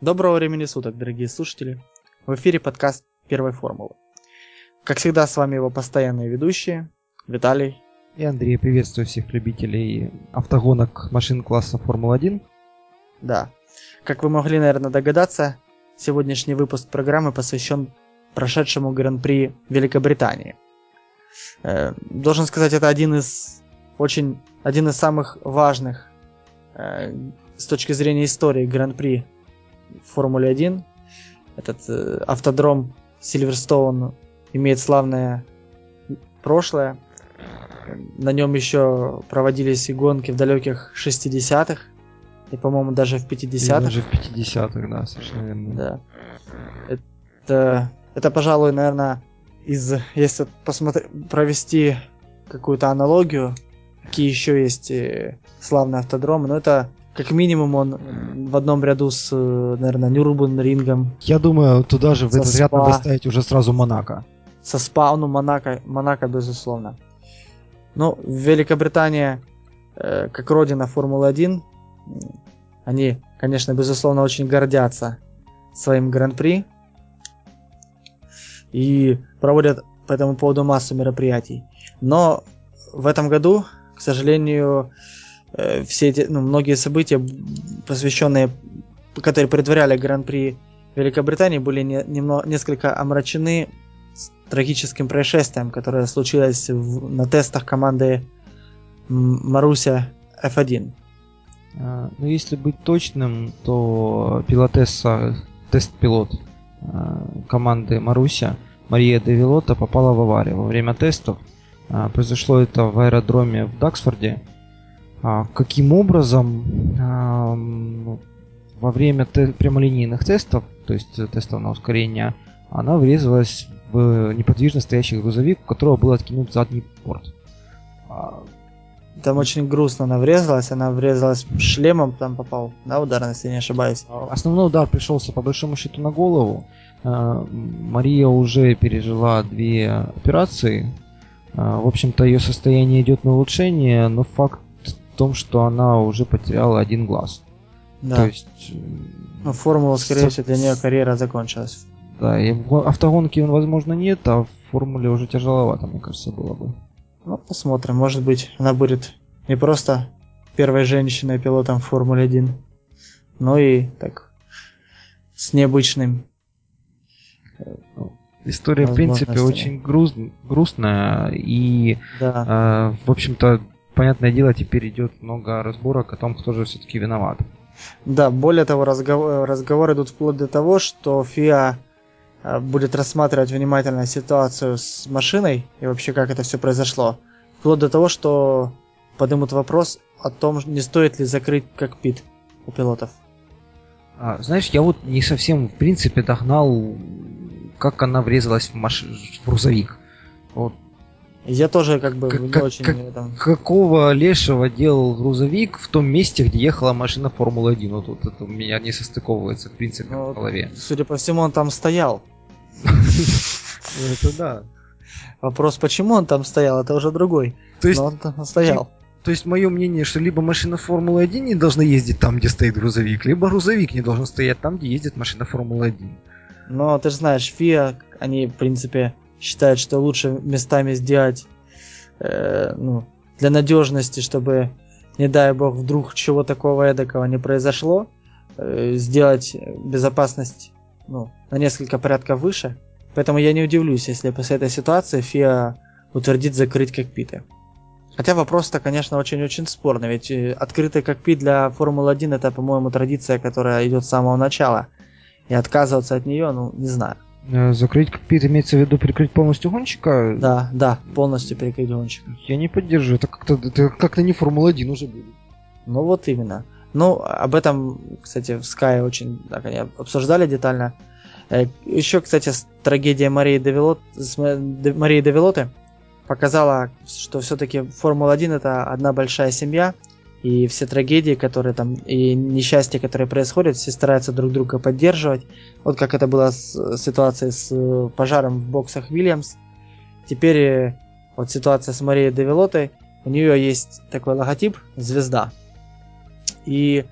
Доброго времени суток, дорогие слушатели. В эфире подкаст Первой формулы. Как всегда, с вами его постоянные ведущие Виталий и Андрей. Приветствую всех любителей автогонок машин класса Формула-1. Да. Как вы могли, наверное, догадаться, сегодняшний выпуск программы посвящен прошедшему Гран-при Великобритании. Э, должен сказать, это один из очень один из самых важных э, с точки зрения истории Гран-при Формуле 1. Этот э, автодром Сильверстоун имеет славное прошлое. На нем еще проводились и гонки в далеких 60-х. И, по-моему, даже в 50-х. Даже в 50-х, да, совершенно верно. Да. Это, это, пожалуй, наверное, из, если посмотреть, провести какую-то аналогию, какие еще есть э, славные автодромы, но это как минимум он в одном ряду с, наверное, Нюрбургрингом. Я думаю, туда же в этот ряд надо ставить уже сразу Монако. Со СПА, ну, Монако, Монако, безусловно. Ну, Великобритания, э, как родина Формулы-1, они, конечно, безусловно, очень гордятся своим гран-при и проводят по этому поводу массу мероприятий. Но в этом году, к сожалению, Э, все эти, ну, многие события, посвященные, которые предваряли Гран-при Великобритании, были не, немного, несколько омрачены трагическим происшествием, которое случилось в, на тестах команды Маруся F1. А, ну, если быть точным, то пилотесса, тест-пилот а, команды Маруся Мария Девилота попала в аварию во время тестов. А, произошло это в аэродроме в Даксфорде. А, каким образом а, во время прямолинейных тестов, то есть тестов на ускорение, она врезалась в неподвижно стоящий грузовик, у которого был откинут задний порт. А, там очень грустно она врезалась, она врезалась шлемом, там попал, да, удар, если не ошибаюсь. Основной удар пришелся по большому счету на голову. Мария уже пережила две операции. В общем-то, ее состояние идет на улучшение, но факт том, что она уже потеряла один глаз. Да. То есть... Э, ну, формула, скорее всего, для нее карьера закончилась. Да, и в автогонке, возможно, нет, а в формуле уже тяжеловато, мне кажется, было бы. Ну, посмотрим. Может быть, она будет не просто первой женщиной-пилотом в Формуле 1, но и так с необычным. Э, ну, история, в принципе, очень груз, грустная и, да. э, в общем-то, понятное дело, теперь идет много разборок о том, кто же все-таки виноват. Да, более того, разговор, разговоры идут вплоть до того, что ФИА э, будет рассматривать внимательно ситуацию с машиной и вообще как это все произошло. Вплоть до того, что поднимут вопрос о том, не стоит ли закрыть кокпит у пилотов. А, знаешь, я вот не совсем в принципе догнал, как она врезалась в, маш... в грузовик. Вот я тоже как бы как, не очень... Как, там... Какого лешего делал грузовик в том месте, где ехала машина Формулы-1? Вот, вот это у меня не состыковывается, в принципе, ну, в голове. Судя по всему, он там стоял. Это да. Вопрос, почему он там стоял, это уже другой. То есть, Но он там стоял. То есть мое мнение, что либо машина Формулы-1 не должна ездить там, где стоит грузовик, либо грузовик не должен стоять там, где ездит машина Формулы-1. Но ты же знаешь, ФИА, они, в принципе, считает, что лучше местами сделать э, ну, для надежности, чтобы, не дай бог, вдруг чего такого эдакого не произошло, э, сделать безопасность ну, на несколько порядков выше. Поэтому я не удивлюсь, если после этой ситуации ФИА утвердит закрыть кокпиты. Хотя вопрос-то, конечно, очень-очень спорный, ведь э, открытый кокпит для Формулы-1 это, по-моему, традиция, которая идет с самого начала. И отказываться от нее, ну, не знаю. Э, закрыть кокпит имеется в виду перекрыть полностью гонщика? Да, да, полностью перекрыть гонщика. Я не поддерживаю, это как-то это как-то не Формула-1 уже будет. Ну вот именно. Ну, об этом, кстати, в Sky очень так, они обсуждали детально. Э, Еще, кстати, трагедия Марии Девилот, Марии Девилоты показала, что все-таки Формула-1 это одна большая семья, и все трагедии, которые там, и несчастья, которые происходят, все стараются друг друга поддерживать. Вот как это было с ситуацией с э, пожаром в боксах Вильямс. Теперь э, вот ситуация с Марией Девилотой, у нее есть такой логотип, звезда. И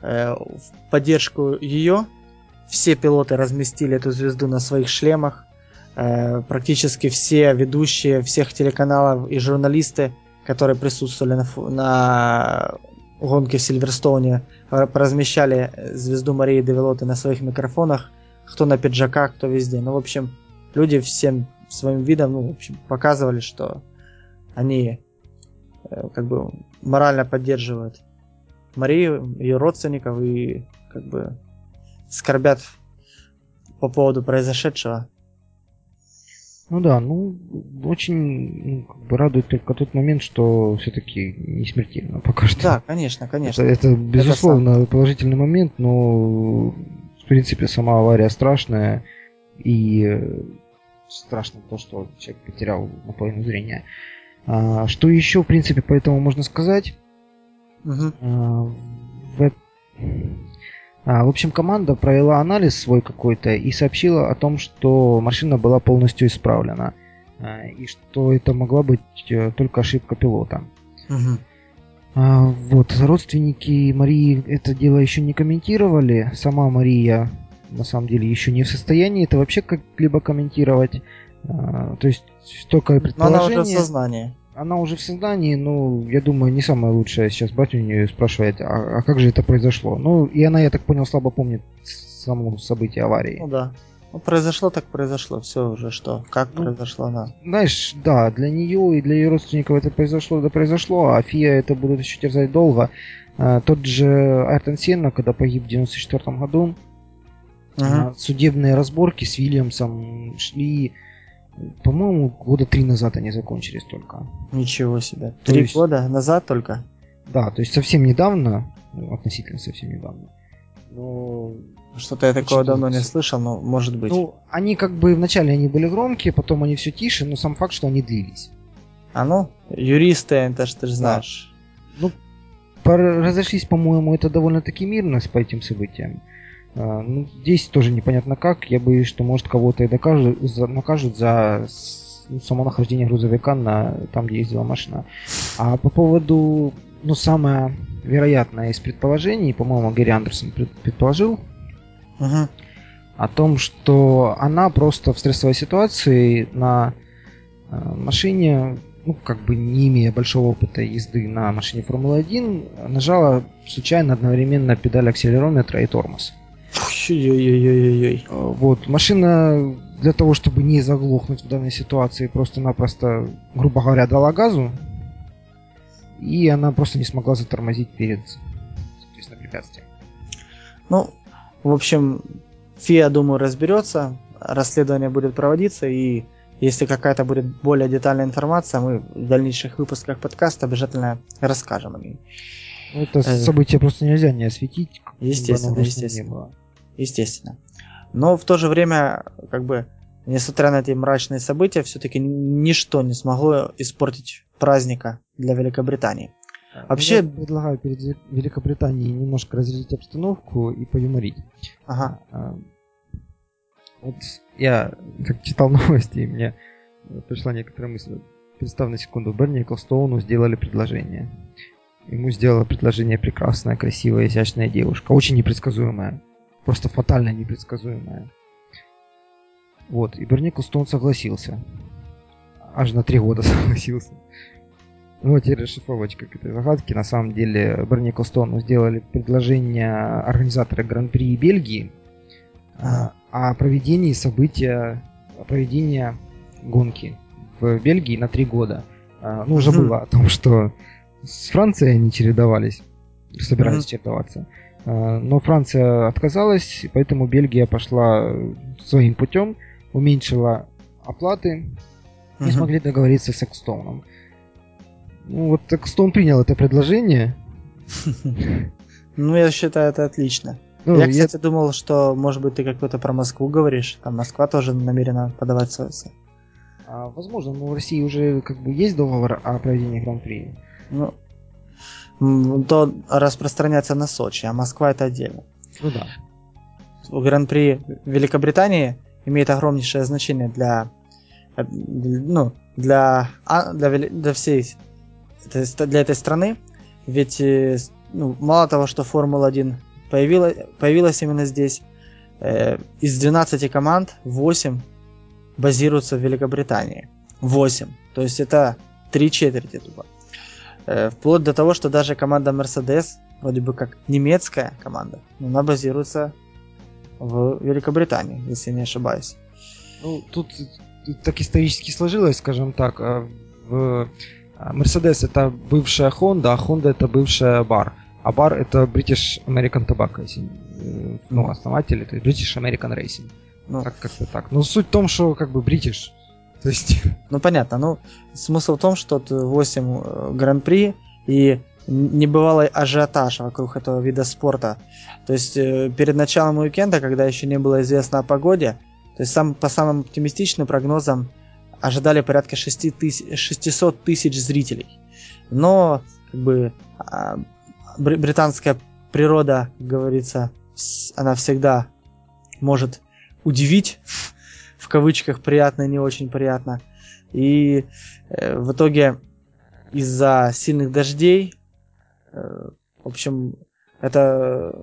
э, в поддержку ее все пилоты разместили эту звезду на своих шлемах. Э, практически все ведущие всех телеканалов и журналисты, которые присутствовали на, на гонке в Сильверстоуне, э, размещали звезду Марии Девелоты на своих микрофонах. Кто на пиджаках, кто везде. Ну, в общем, люди всем своим видом, ну, в общем, показывали, что они э, как бы морально поддерживают Марию, ее родственников и как бы скорбят по поводу произошедшего. Ну да, ну очень ну, как бы радует только тот момент, что все-таки не смертельно пока что. Да, конечно, конечно. Это, это безусловно это положительный момент, но в принципе сама авария страшная и э, страшно то, что человек потерял наполовину зрения. А, что еще, в принципе, по этому можно сказать? Угу. А, в, в общем, команда провела анализ свой какой-то и сообщила о том, что машина была полностью исправлена. А, и что это могла быть э, только ошибка пилота. Угу. А, вот, родственники Марии это дело еще не комментировали. Сама Мария на самом деле еще не в состоянии это вообще как-либо комментировать. А, то есть только предположение. Но она уже в сознании. Она уже в сознании, ну, я думаю, не самое лучшее сейчас брать у нее и спрашивать, а, а как же это произошло? Ну, и она, я так понял, слабо помнит само событие аварии. Ну да. Ну, произошло так произошло, все уже что, как ну, произошло она. Знаешь, да, для нее и для ее родственников это произошло, да произошло, а Фия это будут еще терзать долго. А, тот же Айртон Сенна, когда погиб в 94 году, uh-huh. судебные разборки с Вильямсом шли по-моему, года три назад они закончились только. Ничего себе. Три есть... года назад только? Да, то есть совсем недавно, ну, относительно совсем недавно. Но... Что-то я такого давно не слышал, но может быть. Ну, они как бы вначале они были громкие, потом они все тише, но сам факт, что они длились. А ну, юристы, это ж ты же знаешь. Да. Ну, разошлись, по-моему, это довольно-таки мирно по этим событиям. А, ну, здесь тоже непонятно как. Я боюсь, что может кого-то и докажут, за, накажут за ну, само нахождение грузовика на там, где ездила машина. А по поводу, ну, самое вероятное из предположений, по-моему, Гэри Андерсон предположил, uh-huh. о том, что она просто в стрессовой ситуации на э, машине, ну, как бы не имея большого опыта езды на машине Формулы-1, нажала случайно одновременно педаль акселерометра и тормоз. Ой-ой-ой-ой-ой. Вот, машина для того, чтобы не заглохнуть в данной ситуации, просто-напросто, грубо говоря, дала газу, и она просто не смогла затормозить перед, соответственно, препятствием. Ну, в общем, ФИА, думаю, разберется, расследование будет проводиться, и если какая-то будет более детальная информация, мы в дальнейших выпусках подкаста обязательно расскажем о ней. Это э, событие просто нельзя не осветить. Естественно, естественно естественно. Но в то же время, как бы, несмотря на эти мрачные события, все-таки ничто не смогло испортить праздника для Великобритании. Вообще... Я предлагаю перед Великобританией немножко разрядить обстановку и поюморить. Ага. А, вот я как читал новости, и мне пришла некоторая мысль. Представь на секунду, Берни Эклстоуну сделали предложение. Ему сделала предложение прекрасная, красивая, изящная девушка, очень непредсказуемая просто фатально непредсказуемая. Вот, и Берни Кустон согласился. Аж на три года согласился. Ну, вот теперь расшифровочка к этой загадке. На самом деле, Берни Костону сделали предложение организаторы Гран-при Бельгии а. о проведении события, о проведении гонки в Бельгии на три года. А, ну, уже было о том, что с Францией они чередовались, собирались mm-hmm. чередоваться. А, но Франция отказалась, поэтому Бельгия пошла своим путем, уменьшила оплаты, не uh смогли договориться с Экстоуном. Ну вот Экстоун принял это предложение. Ну, я считаю, это отлично. Ну, я, кстати, я... думал, что, может быть, ты какой-то про Москву говоришь. Там Москва тоже намерена подавать свой а, Возможно, но в России уже как бы есть договор о проведении Гран-при. Ну, то распространяется на Сочи, а Москва это отдельно. Ну да. Гран-при Великобритании имеет огромнейшее значение для, э, ну, для, а, для, для всей для этой страны. Ведь э, ну, мало того, что Формула-1 появилось, появилось именно здесь. Э, из 12 команд 8 базируются в Великобритании. 8. То есть это три четверти тупо. Э, вплоть до того, что даже команда Mercedes, вроде бы как немецкая команда, но она базируется в Великобритании, если не ошибаюсь. Ну, тут так исторически сложилось, скажем так. А в а, Mercedes это бывшая Honda, а Honda это бывшая Bar. А Bar это British American Tobacco, если, э, ну, основатель, это British American Racing. Ну, как- как-то так. Но суть в том, что как бы British. То есть... Ну понятно, ну смысл в том, что тут 8 э, гран-при и небывалый ажиотаж вокруг этого вида спорта. То есть э, перед началом уикенда, когда еще не было известно о погоде, то есть сам, по самым оптимистичным прогнозам ожидали порядка 6 тысяч, 600 тысяч зрителей. Но как бы а, бр- британская природа, как говорится, она всегда может удивить, в кавычках приятно и не очень приятно. И э, в итоге из-за сильных дождей, э, в общем, это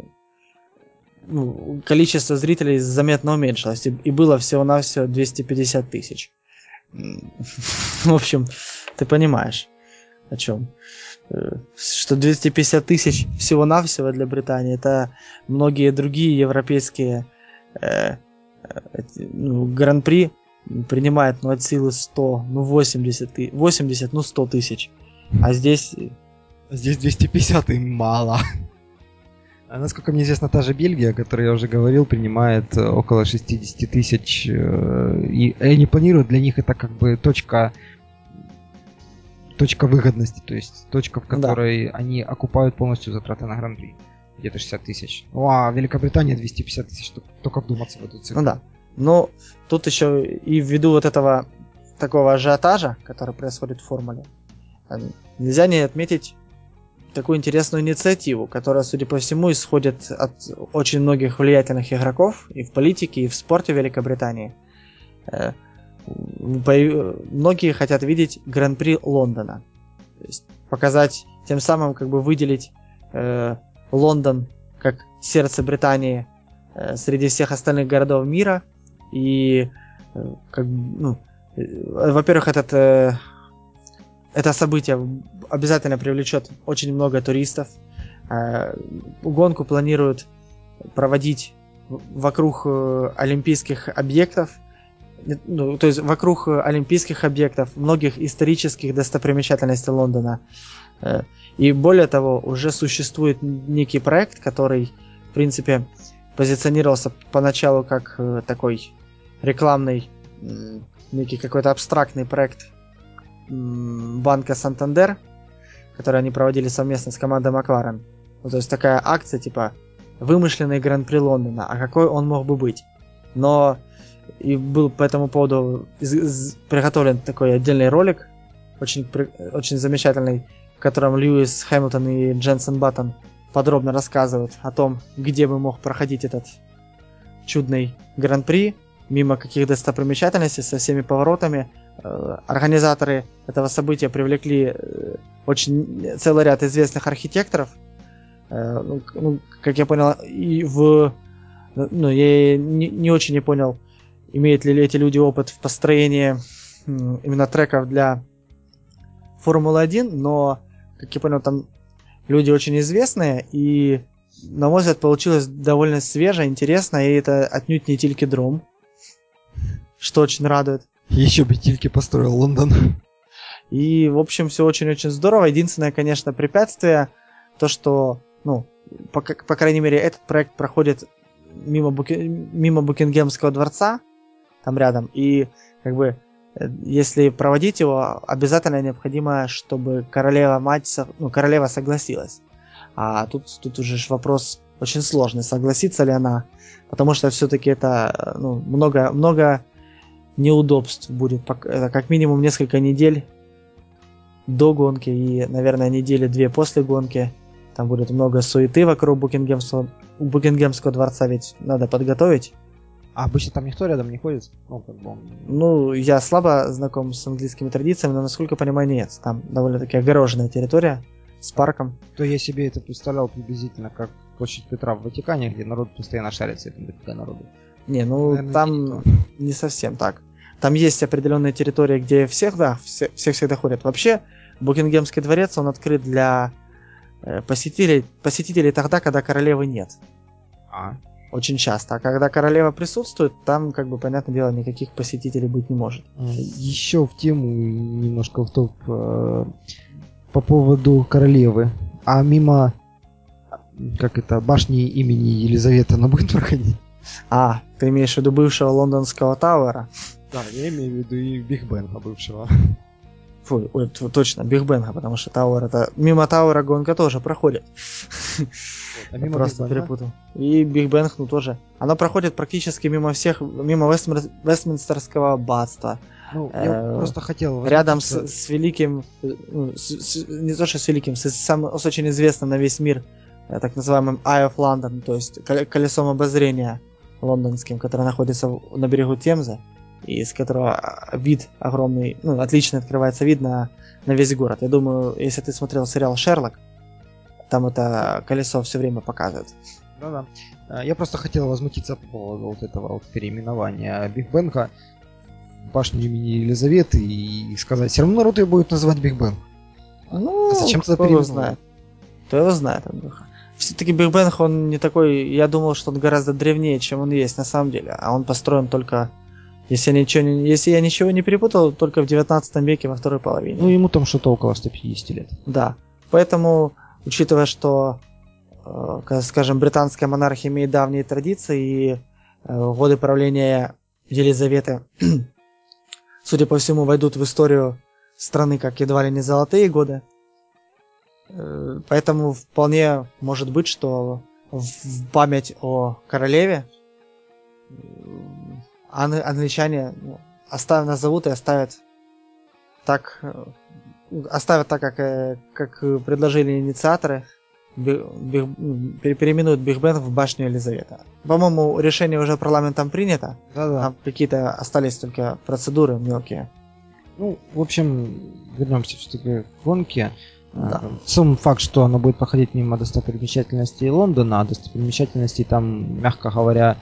ну, количество зрителей заметно уменьшилось. И, и было всего-навсего 250 тысяч. В общем, ты понимаешь, о чем. Э, Что 250 тысяч всего-навсего для Британии, это многие другие европейские э, ну, гран-при принимает, ну, от силы 100, ну, 80, ты- 80 ну, 100 тысяч. А здесь, э, Здесь 250 и мало. А насколько мне известно, та же Бельгия, о которой я уже говорил, принимает э, около 60 тысяч. э, И они планируют, для них это как бы точка точка выгодности, то есть точка, в Да. которой они окупают полностью затраты на гран-при. Где-то 60 тысяч. Ну, а Великобритания 250 тысяч, только- вдуматься в эту цифру. ну да. Но тут еще и ввиду вот этого такого ажиотажа, который происходит в формуле, э, нельзя не отметить такую интересную инициативу, которая, судя по всему, исходит от очень многих влиятельных игроков и в политике, и в спорте Великобритании. Э, Многие хотят видеть Гран-при Лондона. То есть показать, тем самым как бы выделить э, Лондон как сердце Британии э, среди всех остальных городов мира. И э, как ну, э, во-первых, этот это событие обязательно привлечет очень много туристов. Гонку планируют проводить вокруг олимпийских объектов, ну, то есть вокруг олимпийских объектов, многих исторических достопримечательностей Лондона. Э, И более того, уже существует некий проект, который, в принципе, позиционировался поначалу как э, такой рекламный, некий какой-то абстрактный проект банка Сантандер, который они проводили совместно с командой Макларен. Ну, то есть такая акция, типа, вымышленный Гран-при Лондона, а какой он мог бы быть? Но и был по этому поводу из- из- приготовлен такой отдельный ролик, очень, при- очень замечательный, котором Льюис Хэмилтон и Дженсен Баттон подробно рассказывают о том, где бы мог проходить этот чудный Гран-при, мимо каких достопримечательностей, со всеми поворотами. Э, Организаторы этого события привлекли э, очень целый ряд известных архитекторов. Э, ну, ну, как я понял, и в... Ну, я не, не очень не понял, имеют ли эти люди опыт в построении именно треков для Формулы-1, но, как я понял, там люди очень известные, и, на мой взгляд, получилось довольно свеже, интересно, и это отнюдь не Тильки Дром, что очень радует. Еще бы Тильки построил Лондон. И, в общем, все очень-очень здорово. Единственное, конечно, препятствие, то, что, ну, по, по крайней мере, этот проект проходит мимо, Буки- мимо Букингемского дворца, там рядом, и, как бы, если проводить его, обязательно необходимо, чтобы королева-мать, со- ну, королева согласилась. А тут, тут уже вопрос очень сложный, согласится ли она, потому что все-таки это, э, ну, много, много неудобств будет, это как минимум несколько недель до гонки и, наверное, недели две после гонки. Там будет много суеты вокруг Букингемского, Букингемского дворца, ведь надо подготовить. А обычно там никто рядом не ходит? Ну, как бы он... Ну, я слабо знаком с английскими традициями, но, насколько понимаю, нет. Там довольно-таки огороженная территория с парком. То я себе это представлял приблизительно как площадь Петра в Ватикане, где народ постоянно шарится, это дофига народу. Не, ну Наверное, там не не, совсем так. Там есть определенные территории, где всех, да, все, все всегда ходят. Вообще, Букингемский дворец, он открыт для э, посетителей, посетителей тогда, когда королевы нет. А, Очень часто. А когда королева присутствует, там, как бы, понятное дело, никаких посетителей быть не может. Еще в тему немножко в топ э, по поводу королевы. А мимо как это, башни имени Елизаветы она будет проходить? А, ты имеешь в виду бывшего лондонского Тауэра? Да, я имею в виду и Биг Бена бывшего. Фу, ой, точно, Биг Бена, потому что Тауэр это... Мимо Тауэра гонка тоже проходит. А мимо просто перепутал. И Биг Бен, ну тоже. Оно проходит практически мимо всех, мимо Вестминстерского аббатства. Ну, я Э, просто хотел... Рядом с, с великим, э, ну, с- с- не то что с великим, с, самым, с очень известным на весь мир, э, так называемым Eye of London, то есть коле- колесом обозрения лондонским, которое находится на берегу Темзы, из которого а, вид огромный, ну, отлично открывается вид на, на весь город. Я думаю, если ты смотрел сериал «Шерлок», там это колесо все время показывает. Да-да. А, Я просто хотел возмутиться по поводу вот этого вот переименования Биг Бена в башню имени Елизаветы и сказать, все равно народ ее будет называть Биг Бен. Ну, А зачем кто его знает? Кто его знает, Андрюха. Все-таки Биг Бен, он не такой... Я думал, что он гораздо древнее, чем он есть на самом деле. А он построен только... Если я ничего не, если я ничего не перепутал, только в 19 веке, во второй половине. Ну, ему там что-то около 150 лет. Да. Поэтому, учитывая, что, э, ка- скажем, британская монархия имеет давние традиции, и э, годы правления Елизаветы, судя по всему, войдут в историю страны как едва ли не золотые годы. Э, Поэтому вполне может быть, что в память о королеве ан- англичане ну, оставят, назовут и оставят так, э, оставят так, как, э, как э, предложили инициаторы, Би- Биг- пере- переименуют Биг Бен в башню Елизавета. По-моему, решение уже парламентом принято, Да-да. там какие-то остались только процедуры мелкие. Ну, в общем, вернемся все-таки к гонке. Да. А, Сам факт, что она будет проходить мимо достопримечательностей Лондона, а достопримечательностей там, мягко говоря,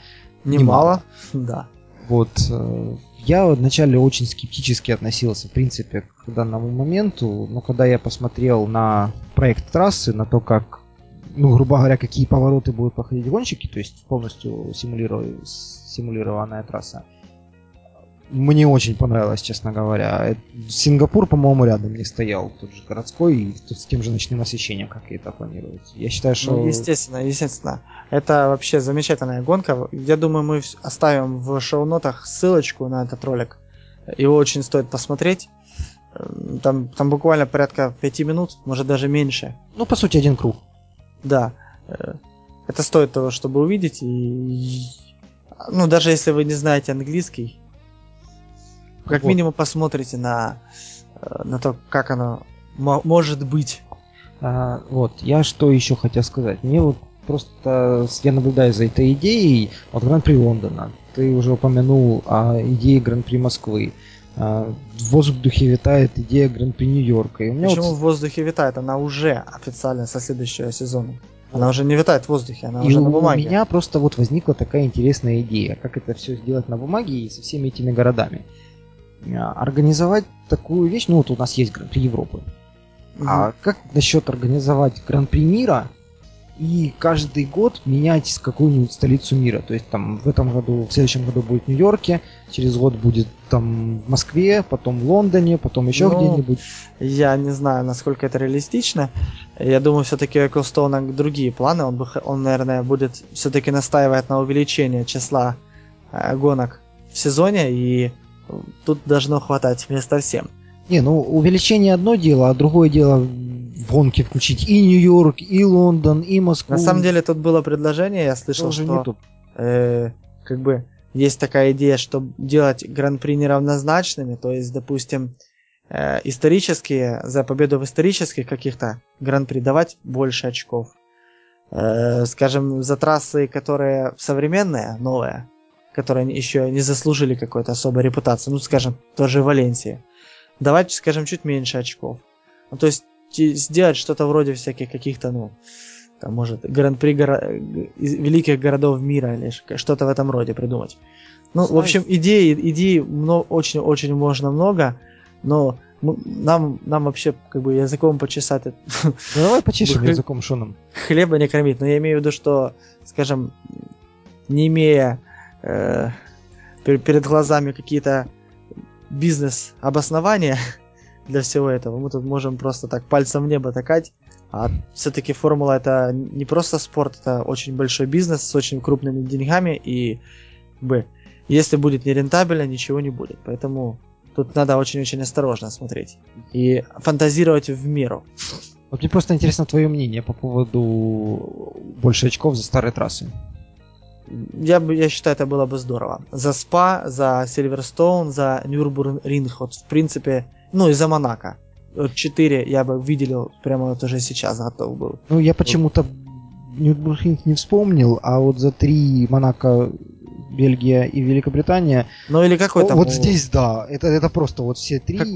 Немало, да. Вот. э, Я вначале очень скептически относился, в принципе, к данному моменту, но когда я посмотрел на проект трассы, на то, как, ну, грубо говоря, какие повороты будут проходить гонщики, то есть полностью симулированная трасса, мне очень понравилось, честно говоря. Э, Сингапур, по-моему, рядом не стоял, тот же городской, и тут с тем же ночным освещением, как и это планируется. Я считаю, что... Ну, естественно, естественно. Это вообще замечательная гонка. Я думаю, мы оставим в шоу-нотах ссылочку на этот ролик. Его очень стоит посмотреть. Эм, Там, там буквально порядка пяти минут, может даже меньше. Ну, по сути, один круг. Да. э, Это стоит того, чтобы увидеть. И... Ну, даже если вы не знаете английский, как Вот. минимум посмотрите на, э, на то, как оно мо- может быть. А, вот, я что еще хотел сказать. Мне вот просто я наблюдаю за этой идеей от Гран-при Лондона. Ты уже упомянул о идее Гран-при Москвы. А, в воздухе витает идея Гран-при Нью-Йорка. И у меня Почему вот в воздухе витает? Она уже официально со следующего сезона. Она уже не витает в воздухе, она и уже на у бумаге. меня просто вот возникла такая интересная идея, как это все сделать на бумаге и со всеми этими городами. А, Организовать такую вещь, ну вот у нас есть Гран-при Европы. А как насчет организовать Гран-при мира и каждый год менять какую-нибудь столицу мира? То есть там в этом году, в следующем году будет в Нью-Йорке, через год будет там в Москве, потом в Лондоне, потом еще Ну, где-нибудь. Я не знаю, насколько это реалистично. Я думаю, все-таки у Эклстоуна другие планы. Он, бы, он наверное, будет все-таки настаивать на увеличении числа э, гонок в сезоне, и тут должно хватать места всем. Не, ну увеличение одно дело, а другое дело в гонке включить и Нью-Йорк, и Лондон, и Москву. На самом деле тут было предложение, я слышал, что не э, как бы есть такая идея, чтобы делать гран-при неравнозначными, то есть, допустим, э, исторические, за победу в исторических каких-то гран-при давать больше очков. Э, скажем, за трассы, которые современные, новые, которые еще не заслужили какой-то особой репутации, ну, скажем, тоже Валенсии, давать, скажем, чуть меньше очков. Ну, то есть, сделать что-то вроде всяких каких-то, ну, там, может, гран-при горо... великих городов мира или что-то в этом роде придумать. Ну, Знаешь, в общем, идеи, идей очень-очень можно много, но нам, нам вообще как бы языком почесать. Ну, давай почешем языком шоном. Хлеба не кормить. Но я имею в виду, что, скажем, не имея э, перед глазами какие-то бизнес-обоснования для всего этого, мы тут можем просто так пальцем в небо такать. А все-таки формула это не просто спорт, это очень большой бизнес с очень крупными деньгами и бы если будет нерентабельно, ничего не будет. Поэтому Тут надо очень-очень осторожно смотреть. И фантазировать в меру. Вот мне просто интересно твое мнение по поводу больше очков за старые трассы. Я, бы, я считаю, это было бы здорово. За СПА, за Сильверстоун, за Нюрбург-Ринг, вот в принципе, ну и за Монако. Вот 4 я бы выделил прямо вот уже сейчас готов был. Ну, я почему-то Нюрбург-Ринг не вспомнил, а вот за 3 Монако Бельгия и Великобритания. Ну или какой то Вот здесь, да, это, это просто вот все три... Как...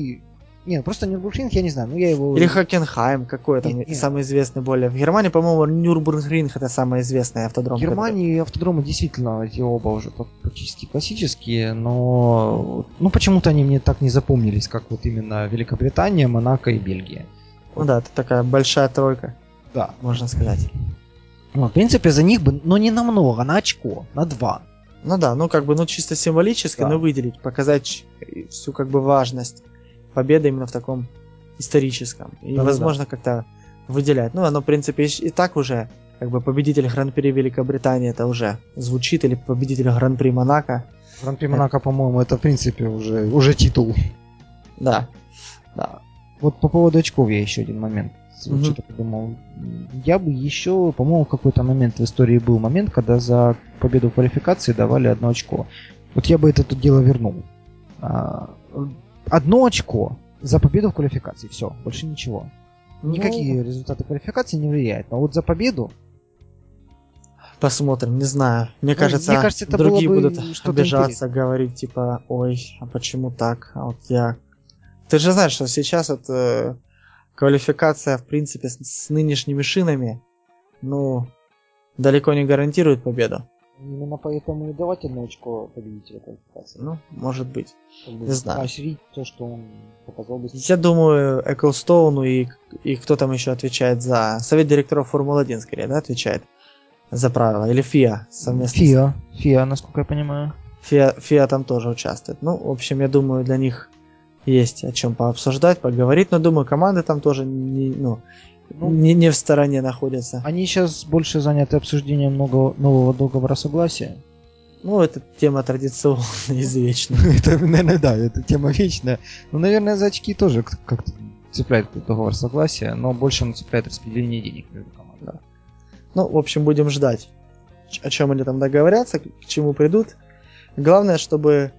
Нет, просто Нюрбургринг, я не знаю, ну я его... Или Хокенхайм, какой там нет, нет. самый известный более. В Германии, по-моему, Нюрбургринг это самый известный автодром. В Германии который... автодромы действительно эти оба уже практически классические, но ну почему-то они мне так не запомнились, как вот именно Великобритания, Монако и Бельгия. Ну да, это такая большая тройка. Да. Можно сказать. Ну, в принципе, за них бы, но не намного, на очко, на два. Ну да, ну как бы, ну чисто символически, да. но выделить, показать всю как бы важность победы именно в таком историческом. И, да, возможно, да. как-то выделять. Ну, оно, в принципе, и, так уже, как бы, победитель Гран-при Великобритании, это уже звучит, или победитель Гран-при Монако. Гран-при Монако, по-моему, это, в принципе, уже, уже титул. Да, да. Вот по поводу очков я еще один момент что-то подумал. Я бы еще, по-моему, в какой-то момент в истории был момент, когда за победу в квалификации давали одно очко. Вот я бы это тут дело вернул. А, одно очко за победу в квалификации. Все, больше ничего. Ну, Никакие ну... результаты квалификации не влияют. Но вот за победу Посмотрим, не знаю. Мне ну, кажется, мне кажется это другие бы будут обижаться, говорить типа, ой, а почему так? А вот я... Ты же знаешь, что сейчас это квалификация, в принципе, с, с нынешними шинами, ну, далеко не гарантирует победу. Именно поэтому и давать одно очко победителя квалификации. Ну, может быть. не знаю. то, что он показал бы. Я думаю, Эклстоуну и, и кто там еще отвечает за... Совет директоров Формулы-1, скорее, да, отвечает за правила? Или ФИА совместно? ФИА. ФИА, насколько я понимаю. ФИА, ФИА там тоже участвует. Ну, в общем, я думаю, для них есть о чем пообсуждать, поговорить, но думаю, команды там тоже не, ну, ну, не, не в стороне находятся. Они сейчас больше заняты обсуждением нового, нового договора согласия. Ну, это тема традиционная, извечная. это, наверное, да, это тема вечная. Ну, наверное, за очки тоже как-то цепляет договор согласия, но больше он цепляет распределение денег между командами. Ну, в общем, будем ждать, о чем они там договорятся, к чему придут. Главное, чтобы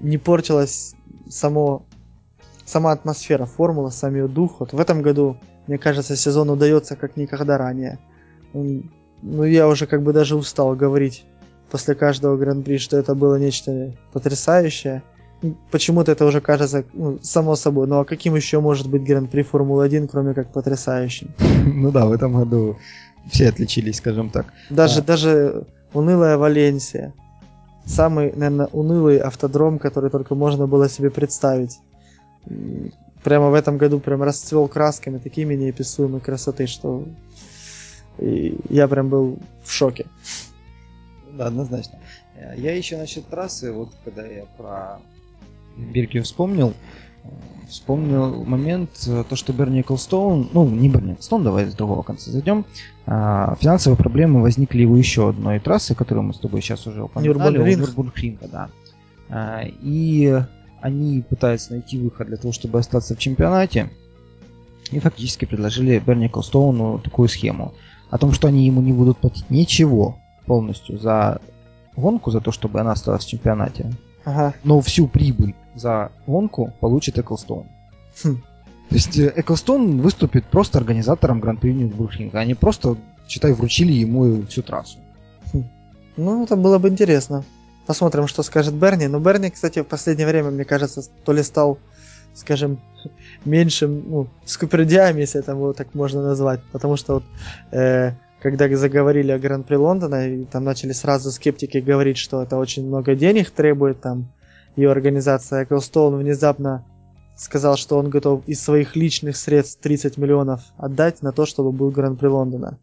не портилась само, сама атмосфера формулы, сам ее дух. Вот в этом году, мне кажется, сезон удается как никогда ранее. Ну, я уже как бы даже устал говорить после каждого гран-при, что это было нечто потрясающее. Почему-то это уже кажется ну, само собой. Ну а каким еще может быть гран-при Формулы-1, кроме как потрясающим? Ну да, в этом году все отличились, скажем так. Даже, а... даже унылая Валенсия самый, наверное, унылый автодром, который только можно было себе представить. Прямо в этом году прям расцвел красками такими неописуемой красоты, что и я прям был в шоке. Да, однозначно. Я еще насчет трассы, вот когда я про Бельгию вспомнил, вспомнил момент, э, то, что Берни Эклстоун, ну, не Берни Эклстоун, давай с другого конца зайдем, а, финансовые проблемы возникли у еще одной трассы, которую мы с тобой сейчас уже упоминали, у Нюрбургринга, да. А, и они пытаются найти выход для того, чтобы остаться в чемпионате, и фактически предложили Берни Эклстоуну такую схему, о том, что они ему не будут платить ничего полностью за гонку, за то, чтобы она осталась в чемпионате, ага. но всю прибыль за гонку получит Эклстоун. Хм. То есть Эклстоун выступит просто организатором Гран-при Нюрнбургринга. Они просто, считай, вручили ему всю трассу. Хм. Ну, это было бы интересно. Посмотрим, что скажет Берни. Но Берни, кстати, в последнее время, мне кажется, то ли стал скажем, меньшим, ну, скупердяем, если это его так можно назвать. Потому что вот, э, когда заговорили о Гран-при Лондона, и там начали сразу скептики говорить, что это очень много денег требует, там, ее организация, Эклстоун внезапно сказал, что он готов из своих личных средств 30 миллионов отдать на то, чтобы был Гран-при Лондона.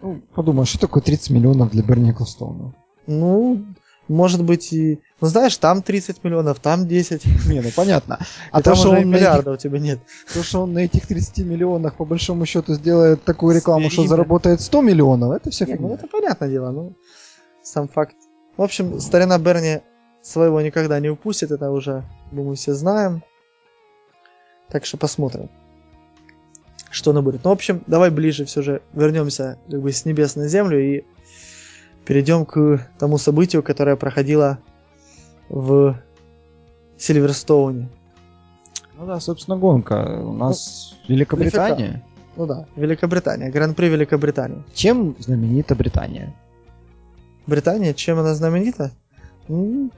Ну, подумай, что такое 30 миллионов для Берни Эклстоуна? Ну, может быть и... Ну, знаешь, там 30 миллионов, там 10. Не, ну понятно. А там уже и миллиарда у тебя нет. То, что он на этих 30 миллионах по большому счету сделает такую рекламу, что заработает 100 миллионов, это все фигня. Ну, это понятное дело, ну, сам факт. В общем, старина Берни своего никогда не упустит, это уже, мы все знаем. Так что посмотрим, что оно будет. Ну, в общем, давай ближе все же вернемся как бы с небес на землю и перейдем к тому событию, которое проходило в Сильверстоуне. Ну да, собственно, гонка. У нас ну, Великобритания. Ну да, Великобритания. Гран-при Великобритании. Чем знаменита Британия? Британия? Чем она знаменита? Ну,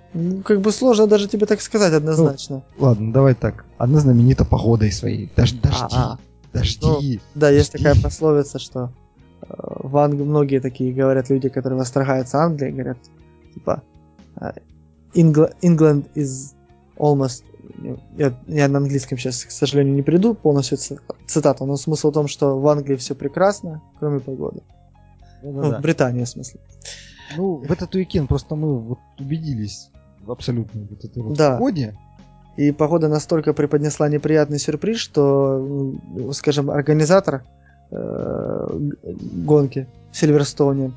как бы сложно даже тебе так сказать однозначно. Ну, ладно, давай так. Она знаменита погодой своей. Дож, дожди. А-а. Дожди. Ну, да, дожди. есть такая пословица, что в Англии многие такие говорят люди, которые восторгаются Англией, говорят, типа, э, England is almost... Я, я на английском сейчас, к сожалению, не приду полностью цитату, но смысл в том, что в Англии все прекрасно, кроме погоды. Ну, ну, да. в Британии, в смысле. Ну, в этот уикенд просто мы вот убедились в абсолютной вот этой вот да. погоде. И погода настолько преподнесла неприятный сюрприз, что, скажем, организатор э, гонки в Сильверстоуне,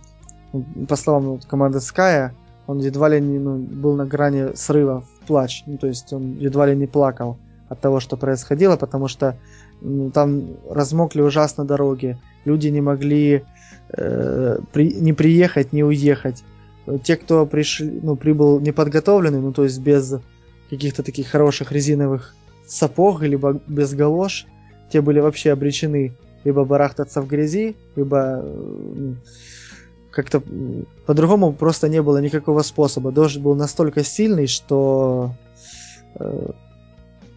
по словам команды Sky, он едва ли не ну, был на грани срыва в плач. Ну, то есть он едва ли не плакал от того, что происходило, потому что ну, там размокли ужасно дороги, люди не могли э, при, не приехать, не уехать. Те, кто пришли, ну, прибыл неподготовленный, ну то есть без каких-то таких хороших резиновых сапог, либо без галош, те были вообще обречены либо барахтаться в грязи, либо э, как-то по-другому просто не было никакого способа. Дождь был настолько сильный, что э,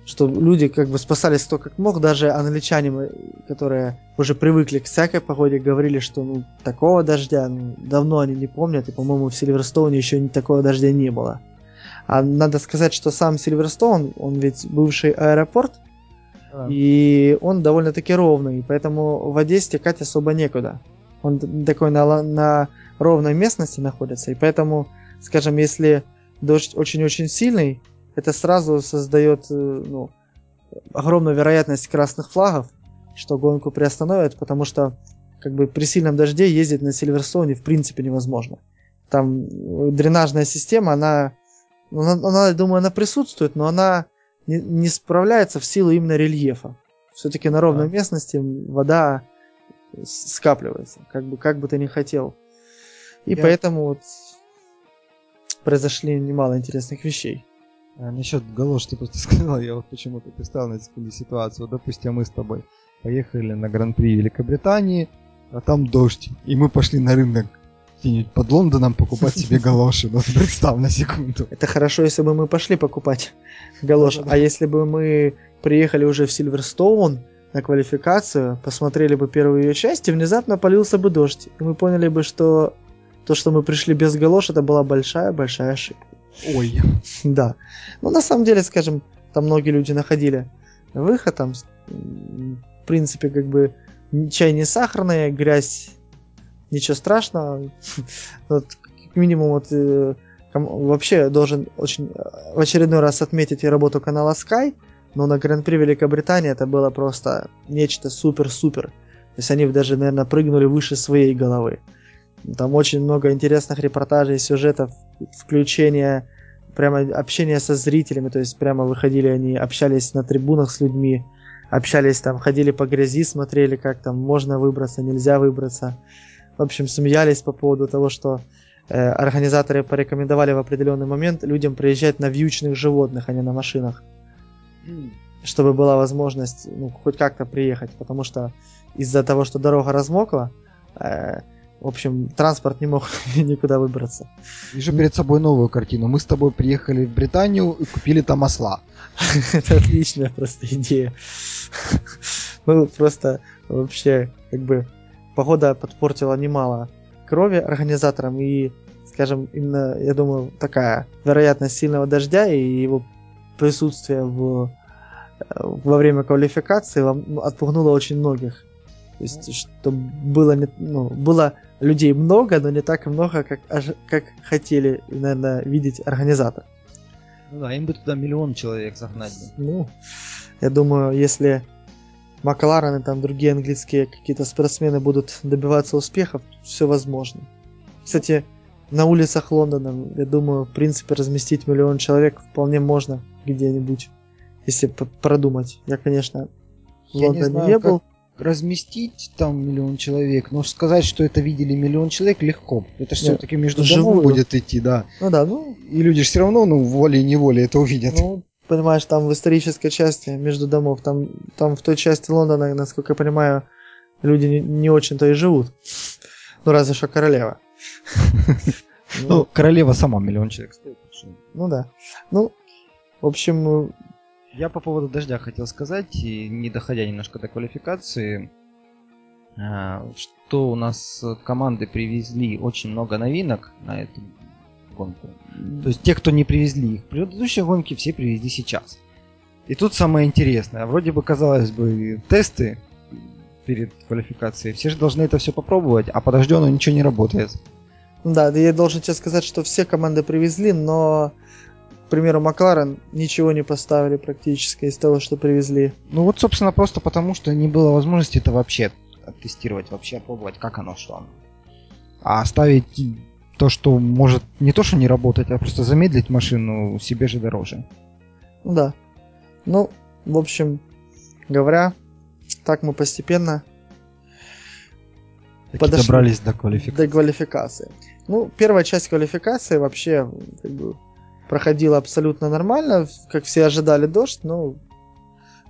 что люди как бы спасались то как мог, даже англичане, которые уже привыкли к всякой погоде, говорили, что ну, такого дождя ну, давно они не помнят, и, по-моему, в Сильверстоуне еще такого дождя не было. А надо сказать, что сам Сильверстоун, он ведь бывший аэропорт, и он довольно-таки ровный, поэтому в воде стекать особо некуда. Он такой на, на ровной местности находится, и поэтому, скажем, если дождь очень-очень сильный, это сразу создает э, ну, огромную вероятность красных флагов, что гонку приостановят, потому что как бы при сильном дожде ездить на Сильверстоуне в принципе невозможно. Там э, дренажная система, она, она, она я думаю, она присутствует, но она не, не справляется в силу именно рельефа. Все-таки на ровной да. местности вода скапливается, как бы, как бы ты ни хотел. И я... поэтому вот произошли немало интересных вещей. А, насчет галош ты просто сказал, я вот почему-то представил на ситуацию. Допустим, мы с тобой поехали на Гран-при Великобритании, а там дождь, и мы пошли на рынок где-нибудь под Лондоном покупать себе галоши. Ну, представь на секунду. Это хорошо, если бы мы пошли покупать галоши. А если бы мы приехали уже в Сильверстоун на квалификацию, посмотрели бы первую ее часть, и внезапно полился бы дождь. И мы поняли бы, что то, что мы пришли без галош, это была большая-большая ошибка. Ой. Да. Ну, на самом деле, скажем, там многие люди находили выход, там, в принципе, как бы чай не сахарный, грязь, ничего страшного. Вот, как минимум, вот э, вообще должен очень в очередной раз отметить и работу канала Sky, но на Гран-при Великобритании это было просто нечто супер-супер. То есть они даже, наверное, прыгнули выше своей головы. Там очень много интересных репортажей, сюжетов, включения, прямо общения со зрителями, то есть прямо выходили они, общались на трибунах с людьми, общались там, ходили по грязи, смотрели, как там можно выбраться, нельзя выбраться. В общем, смеялись по поводу того, что э, организаторы порекомендовали в определенный момент людям приезжать на вьючных животных, а не на машинах. Чтобы была возможность ну, хоть как-то приехать, потому что из-за того, что дорога размокла, э, в общем, транспорт не мог никуда выбраться. Вижу перед собой новую картину. Мы с тобой приехали в Британию и купили там осла. Это отличная просто идея. Ну, просто вообще, как бы, погода подпортила немало крови организаторам и, скажем, именно, я думаю, такая вероятность сильного дождя и его присутствие в, во время квалификации отпугнуло очень многих. То есть, что было, не, ну, было людей много, но не так много, как, как хотели, наверное, видеть организатор. Ну да, им бы туда миллион человек загнать. Ну, я думаю, если Макларен и там другие английские какие-то спортсмены будут добиваться успехов, все возможно. Кстати, на улицах Лондона, я думаю, в принципе, разместить миллион человек вполне можно где-нибудь, если продумать. Я, конечно, в я Лондоне не, знаю, не был. Как разместить там миллион человек, но сказать, что это видели миллион человек, легко. Это же все-таки между домов будет идти, да. Ну да, ну. И люди же все равно, ну, волей-неволей это увидят. Ну, понимаешь, там в исторической части между домов, там, там в той части Лондона, насколько я понимаю, люди не, не очень-то и живут. Ну, разве что королева. Ну, королева сама миллион человек стоит. Ну да. Ну, в общем, я по поводу дождя хотел сказать, и не доходя немножко до квалификации, а, что у нас команды привезли очень много новинок на эту гонку. То есть те, кто не привезли их в предыдущие гонки, все привезли сейчас. И тут самое интересное. Вроде бы, казалось бы, тесты перед квалификацией. Все же должны это все попробовать, а по дождю оно ничего не работает. Да, я должен тебе сказать, что все команды привезли, но примеру, Макларен ничего не поставили практически из того, что привезли. Ну вот, собственно, просто потому, что не было возможности это вообще тестировать, вообще пробовать, как оно, что оно. А оставить то, что может не то, что не работать, а просто замедлить машину себе же дороже. Ну да. Ну, в общем, говоря, так мы постепенно Таки подошли добрались до квалификации. До квалификации. Ну, первая часть квалификации вообще как бы, проходило абсолютно нормально, как все ожидали дождь, но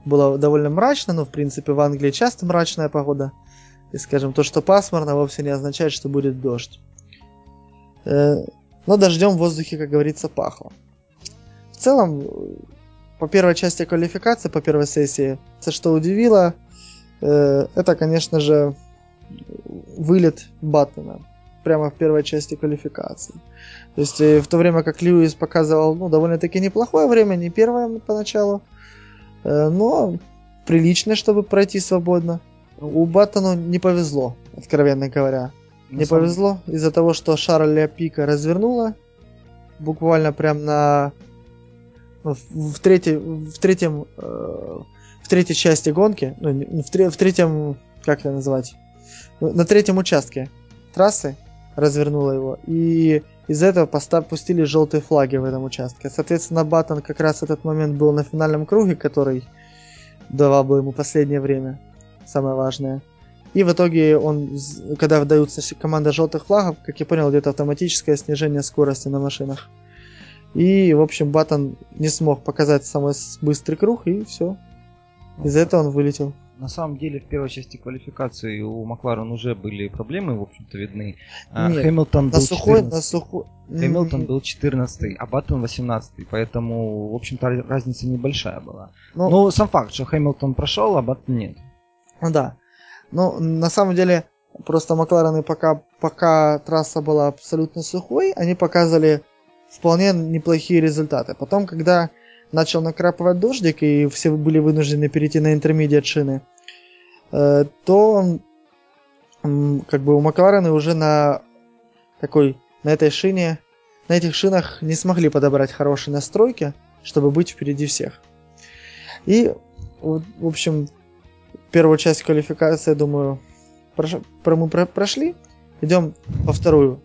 было довольно мрачно, но в принципе в Англии часто мрачная погода. И скажем, то, что пасмурно, вовсе не означает, что будет дождь. Э, но дождем в воздухе, как говорится, пахло. В целом, по первой части квалификации, по первой сессии, это что удивило, э, это, конечно же, вылет Баттона прямо в первой части квалификации. То есть э, в то время как Льюис показывал ну, довольно-таки неплохое время, не первое поначалу, э, но приличное, чтобы пройти свободно. У Баттону не повезло, откровенно говоря. Не самом... повезло из-за того, что Шарля Пика развернула буквально прям на ну, в, третьей, в третьем э, в третьей части гонки, ну, в, тре, в третьем, как это называть, на третьем участке трассы развернула его. И из-за этого постав, пустили желтые флаги в этом участке. Соответственно, Баттон как раз этот момент был на финальном круге, который давал бы ему последнее время. Самое важное. И в итоге он, когда выдаются команда желтых флагов, как я понял, идет автоматическое снижение скорости на машинах. И, в общем, Баттон не смог показать самый быстрый круг, и все. Из-за этого он вылетел. На самом деле в первой части квалификации у Макларен уже были проблемы, в общем-то, видны. А, Нет, Хэмилтон был сухой, 14. На сухой... Хэмилтон был 14 а Баттон 18 поэтому, в общем-то, разница небольшая была. Ну, Но сам факт, что Хэмилтон прошел, а Баттон нет. Ну да. Ну, на самом деле, просто Макларены пока, пока трасса была абсолютно сухой, они показывали вполне неплохие результаты. Потом, когда начал накрапывать дождик, и все были вынуждены перейти на интермедиат шины, Э, то как бы у Макларена уже на такой, на этой шине, на этих шинах не смогли подобрать хорошие настройки, чтобы быть впереди всех. И, в общем, первую часть квалификации, я думаю, прош... мы прошли. Идем во вторую.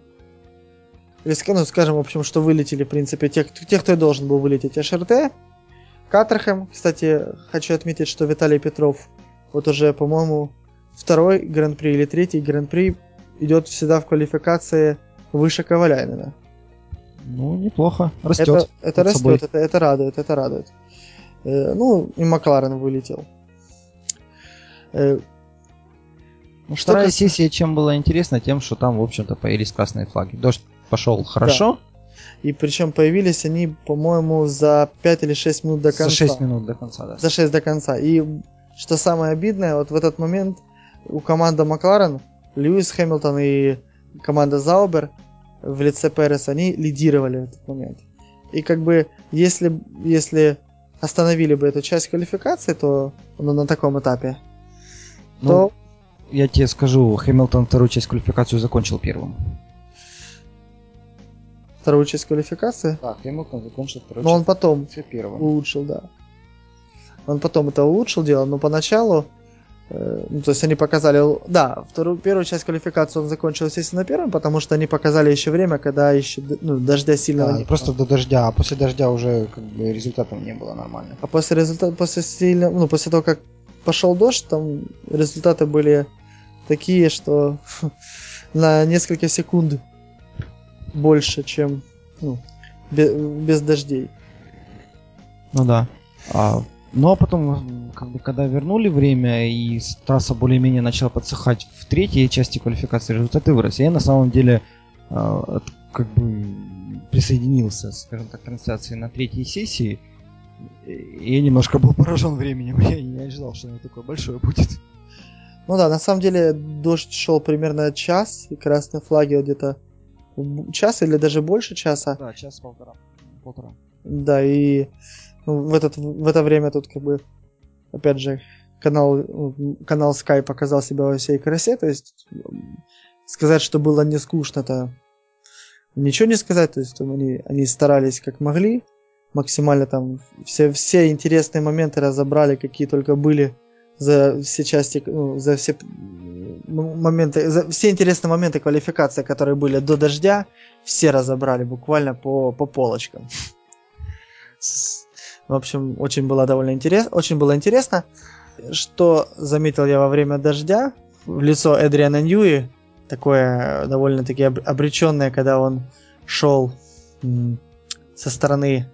Или, ну, скажем, в общем, что вылетели, в принципе, те, те кто и должен был вылететь. ШРТ, Катерхэм. Кстати, хочу отметить, что Виталий Петров вот уже, по-моему, второй гран-при или третий гран-при идет всегда в квалификации выше Коваляйнина. Ну, неплохо. Растет. Это, это растет, это, это радует, это радует. Э, ну, и Макларен вылетел. Э, Ну, вторая Только- сессия чем была интересна? Тем, что там, в общем-то, появились красные флаги. Дождь пошел хорошо, И причем появились они, по-моему, за 5 или 6 минут до конца. за 6 минут до конца, да. За 6 до конца. И что самое обидное, вот в этот момент у команды Макларен, Льюис Хэмилтон и команда Заубер в лице Переса, они лидировали в этот момент. И как бы, если, если остановили бы эту часть квалификации, то ну, на таком этапе, Ну, то Я тебе скажу, Хэмилтон вторую часть квалификацию закончил первым. вторую часть квалификации, Да, Хэмилтон закончил вторую но он потом первым. улучшил, да. Он потом это улучшил дело, но поначалу, э, ну, то есть они показали, да, вторую, первую часть квалификации он закончил, естественно, первым, потому что они показали еще время, когда еще ну, дождя сильного Да, не просто до дождя, а после дождя уже как бы результатов не было нормально. А после результата, после сильно, ну, после того, как пошел дождь, там результаты были такие, что на несколько секунд больше, чем ну, бе- без, дождей. Ну да. А, ну а потом, как бы, когда вернули время и трасса более-менее начала подсыхать в третьей части квалификации, результаты выросли. Я на самом деле а, как бы присоединился, скажем так, к трансляции на третьей сессии. Я немножко был поражен временем. Я не ожидал, что оно такое большое будет. Ну да, на самом деле дождь шел примерно час, и красные флаги вот где-то час или даже больше часа. Да, час-полтора. Полтора. Да, и ну, в, этот, в это время тут как бы, опять же, канал, канал Sky показал себя во всей красе, то есть сказать, что было не скучно, то ничего не сказать, то есть там они, они старались как могли, максимально там все, все интересные моменты разобрали, какие только были за все части, ну, за все моменты, за все интересные моменты квалификации, которые были до дождя, все разобрали буквально по, по полочкам. В общем, очень было довольно интересно. Очень было интересно. Что заметил я во время дождя? В лицо Эдриана Ньюи, такое довольно-таки об- обреченное, когда он шел со стороны...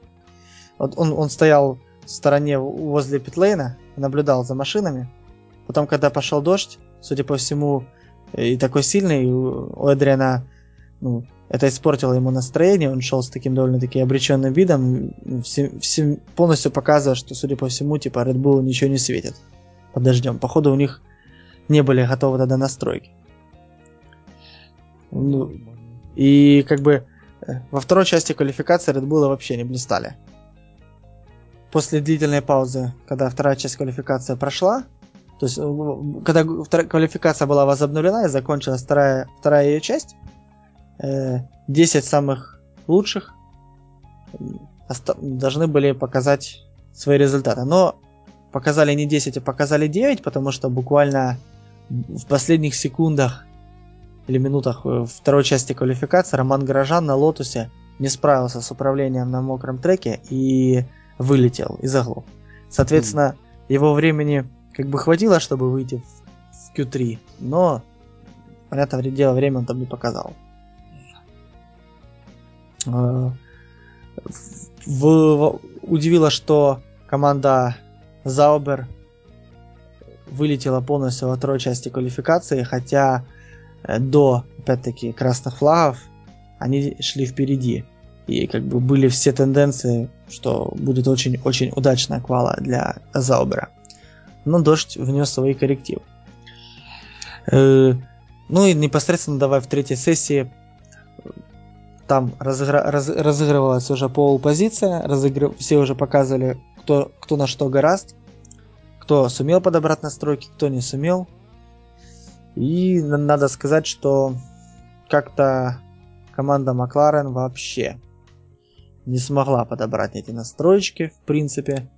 Вот он, он стоял в стороне возле питлейна, наблюдал за машинами. Потом, когда пошел дождь, судя по всему, и такой сильный, у Эдриана ну, это испортило ему настроение, он шел с таким довольно-таки обреченным видом, всем- всем- полностью показывая, что, судя по всему, типа Red Bull ничего не светит под дождем. Походу, у них не были готовы тогда настройки. Ну, и как бы э, во второй части квалификации Red Bull вообще не блистали. После длительной паузы, когда вторая часть квалификации прошла, то есть э, когда квалификация была возобновлена и закончилась вторая, вторая ее часть, э, 10 самых лучших оста- должны были показать свои результаты. Но показали не 10, а показали 9, потому что буквально в последних секундах или минутах э, второй части квалификации Роман Горожан на Лотусе не справился с управлением на мокром треке и вылетел и заглох. Соответственно, его времени как бы хватило, чтобы выйти в, в Q3, но, понятное вре- дело, время он там не показал. Э, в- в- удивило, что команда Заубер вылетела полностью во второй части квалификации, хотя э, до, опять-таки, красных флагов они шли впереди. И как бы были все тенденции, что будет очень-очень удачная квала для Заубера. Но дождь внес свои коррективы. Э, ну и непосредственно давай в третьей сессии там разыгра- раз- разыгрывалась уже пол-позиция, разыгры- все уже показывали, кто, кто на что гораст, кто сумел подобрать настройки, кто не сумел. И на- надо сказать, что как-то команда Макларен вообще не смогла подобрать эти настроечки, в принципе.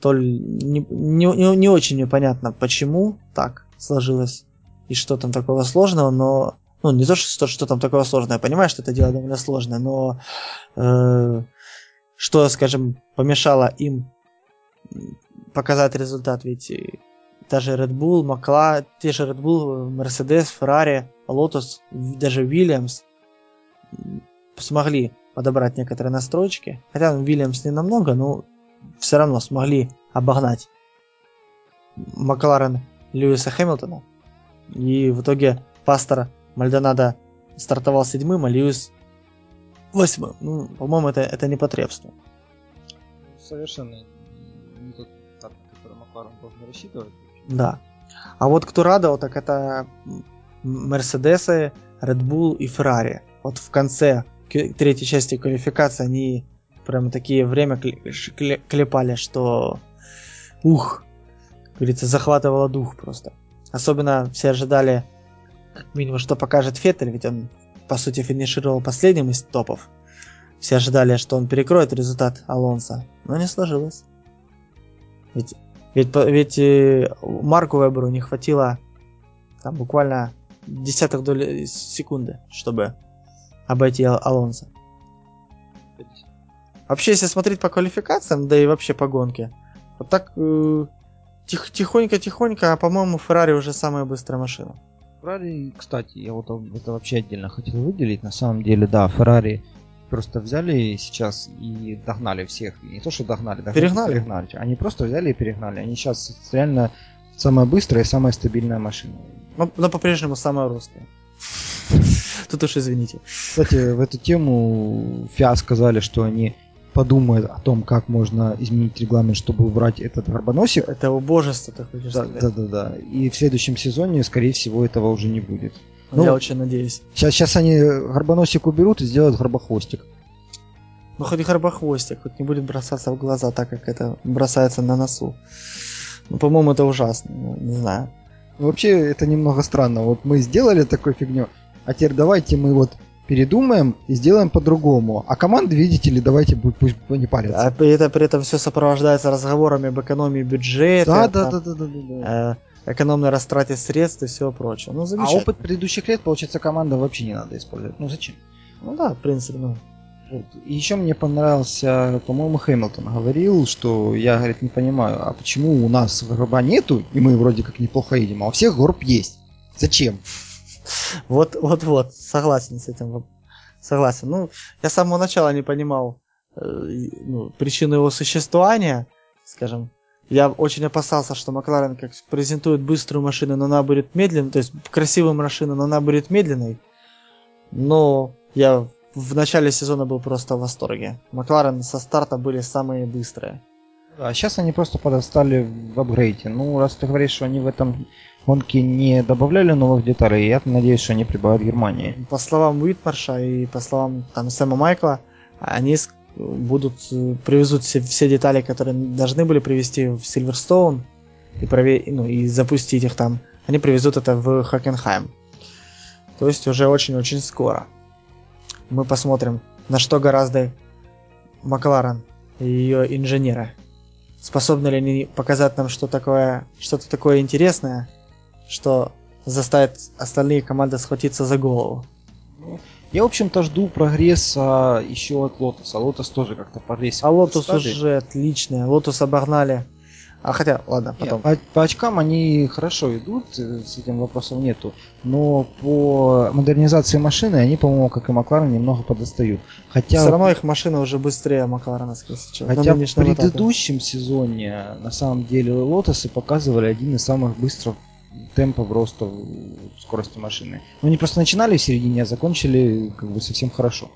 То ли не, не, не- очень мне понятно, почему так сложилось и что там такого сложного, но ну, не то, что, что там такого сложного, я понимаю, что это дело довольно сложное, но э, что, скажем, помешало им показать результат, ведь даже Red Bull, Макла, те же Red Bull, Mercedes, Ferrari, Lotus, даже Williams смогли подобрать некоторые настройки, хотя ну, Williams не намного, но все равно смогли обогнать Макларен Льюиса Хэмилтона. И в итоге Пастор Мальдонадо стартовал седьмым, а Льюис восьмым. Ну, по-моему, это, это непотребство. Совершенно не тот старт, на который Макларен должен рассчитывать. Да. А вот кто радовал, так это Мерседесы, Red Bull и Ferrari. Вот в конце третьей части квалификации они прям такие время клепали, что ух, говорится, захватывало дух просто. Особенно все ожидали, как минимум, что покажет Феттель, ведь он, по сути, финишировал последним из топов. Все ожидали, что он перекроет результат Алонса, но не сложилось. Ведь, ведь, ведь э, Марку Веберу не хватило там буквально десятых доли секунды, чтобы обойти Алонса. Вообще, если смотреть по квалификациям, да и вообще по гонке, вот так э, тих, тихонько-тихонько, а по-моему, Феррари уже самая быстрая машина. Феррари, кстати, я вот это вообще отдельно хотел выделить. На самом деле, да, Феррари просто взяли сейчас и догнали всех. Не то, что догнали, догнали перегнали. перегнали. Они просто взяли и перегнали. Они сейчас реально самая быстрая и самая стабильная машина. Но, но по-прежнему самая русская. Тут уж извините. Кстати, в эту тему ФИА сказали, что они подумают о том, как можно изменить регламент, чтобы убрать этот горбоносик. Это убожество, ты хочешь да, сказать. Да, да, да. И в следующем сезоне, скорее всего, этого уже не будет. Ну, Я очень надеюсь. Сейчас, сейчас они горбоносик уберут и сделают горбохвостик. Ну хоть и горбохвостик, хоть не будет бросаться в глаза, так как это бросается на носу. Ну, по-моему, это ужасно, ну, не знаю. Вообще, это немного странно. Вот мы сделали такую фигню, а теперь давайте мы вот передумаем и сделаем по-другому. А команды, видите ли, давайте пусть не парятся. А это при этом все сопровождается разговорами об экономии бюджета. Да, да, да, да, да, да. Э, экономной растрате средств и всего прочего. Ну, а опыт предыдущих лет, получается, команда вообще не надо использовать. Ну зачем? Ну да, в принципе, ну. Вот. И еще мне понравился, по-моему, Хэмилтон говорил, что я, говорит, не понимаю, а почему у нас горба нету, и мы вроде как неплохо едем, а у всех горб есть. Зачем? Вот, вот, вот, согласен с этим. Согласен. Ну, я с самого начала не понимал э, ну, причину его существования, скажем. Я очень опасался, что Макларен как презентует быструю машину, но она будет медленной, то есть красивую машину, но она будет медленной. Но я в начале сезона был просто в восторге. Макларен со старта были самые быстрые. А сейчас они просто подостали в апгрейде. Ну, раз ты говоришь, что они в этом гонке не добавляли новых деталей, я надеюсь, что они прибавят Германии. По словам Уитмарша и по словам там Сэма Майкла, они будут привезут все, все детали, которые должны были привезти в Сильверстоун и, прове... ну, и запустить их там. Они привезут это в Хокенхайм. То есть уже очень-очень скоро. Мы посмотрим, на что гораздо Макларен и ее инженеры. Способны ли они показать нам что такое, что-то такое интересное, что заставит остальные команды схватиться за голову? Я, в общем-то, жду прогресса еще от Лотоса. Лотос тоже как-то прогрессирует. А Лотос уже отличный. Лотос обогнали а хотя, ладно, потом. Нет, по, по очкам они хорошо идут, э, с этим вопросов нету. Но по модернизации машины они, по-моему, как и Макларен, немного подостают. Хотя... Все равно их машина уже быстрее Макларена сейчас. Хотя в предыдущем этапе. сезоне, на самом деле, Лотосы показывали один из самых быстрых темпов роста скорости машины. Но они просто начинали в середине, а закончили как бы совсем хорошо.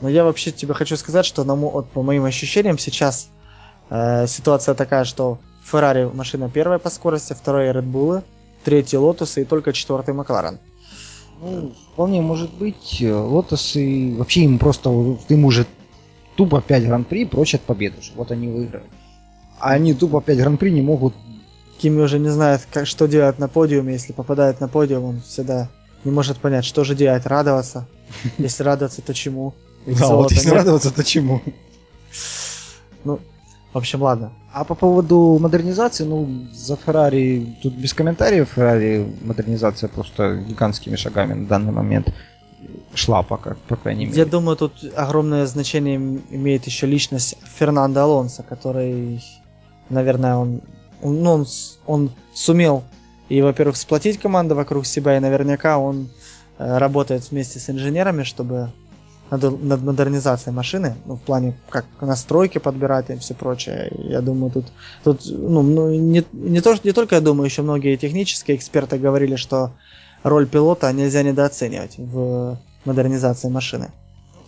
Но я вообще тебе хочу сказать, что на, вот, по моим ощущениям сейчас Э, ситуация такая, что Феррари машина первая по скорости, вторая Red Bull, третий Lotus и только четвертый Макларен. Ну, вполне может быть. Лотосы вообще им просто им уже тупо 5 гран-при прочат победу. Вот они выиграют. А они тупо 5 гран-при не могут. Кими уже не знает, как, что делать на подиуме. Если попадает на подиум, он всегда не может понять, что же делать. Радоваться. Если радоваться, то чему? Да, вот если радоваться, то чему? Ну, в общем, ладно. А по поводу модернизации, ну, за Феррари, тут без комментариев, Феррари модернизация просто гигантскими шагами на данный момент шла пока, по крайней мере. Я думаю, тут огромное значение имеет еще личность Фернандо Алонсо, который, наверное, он, он, ну, он, он сумел и, во-первых, сплотить команду вокруг себя, и наверняка он э, работает вместе с инженерами, чтобы над, над модернизацией машины, ну, в плане, как настройки подбирать и все прочее. Я думаю, тут, тут ну, ну не, не, то, не только я думаю, еще многие технические эксперты говорили, что роль пилота нельзя недооценивать в модернизации машины.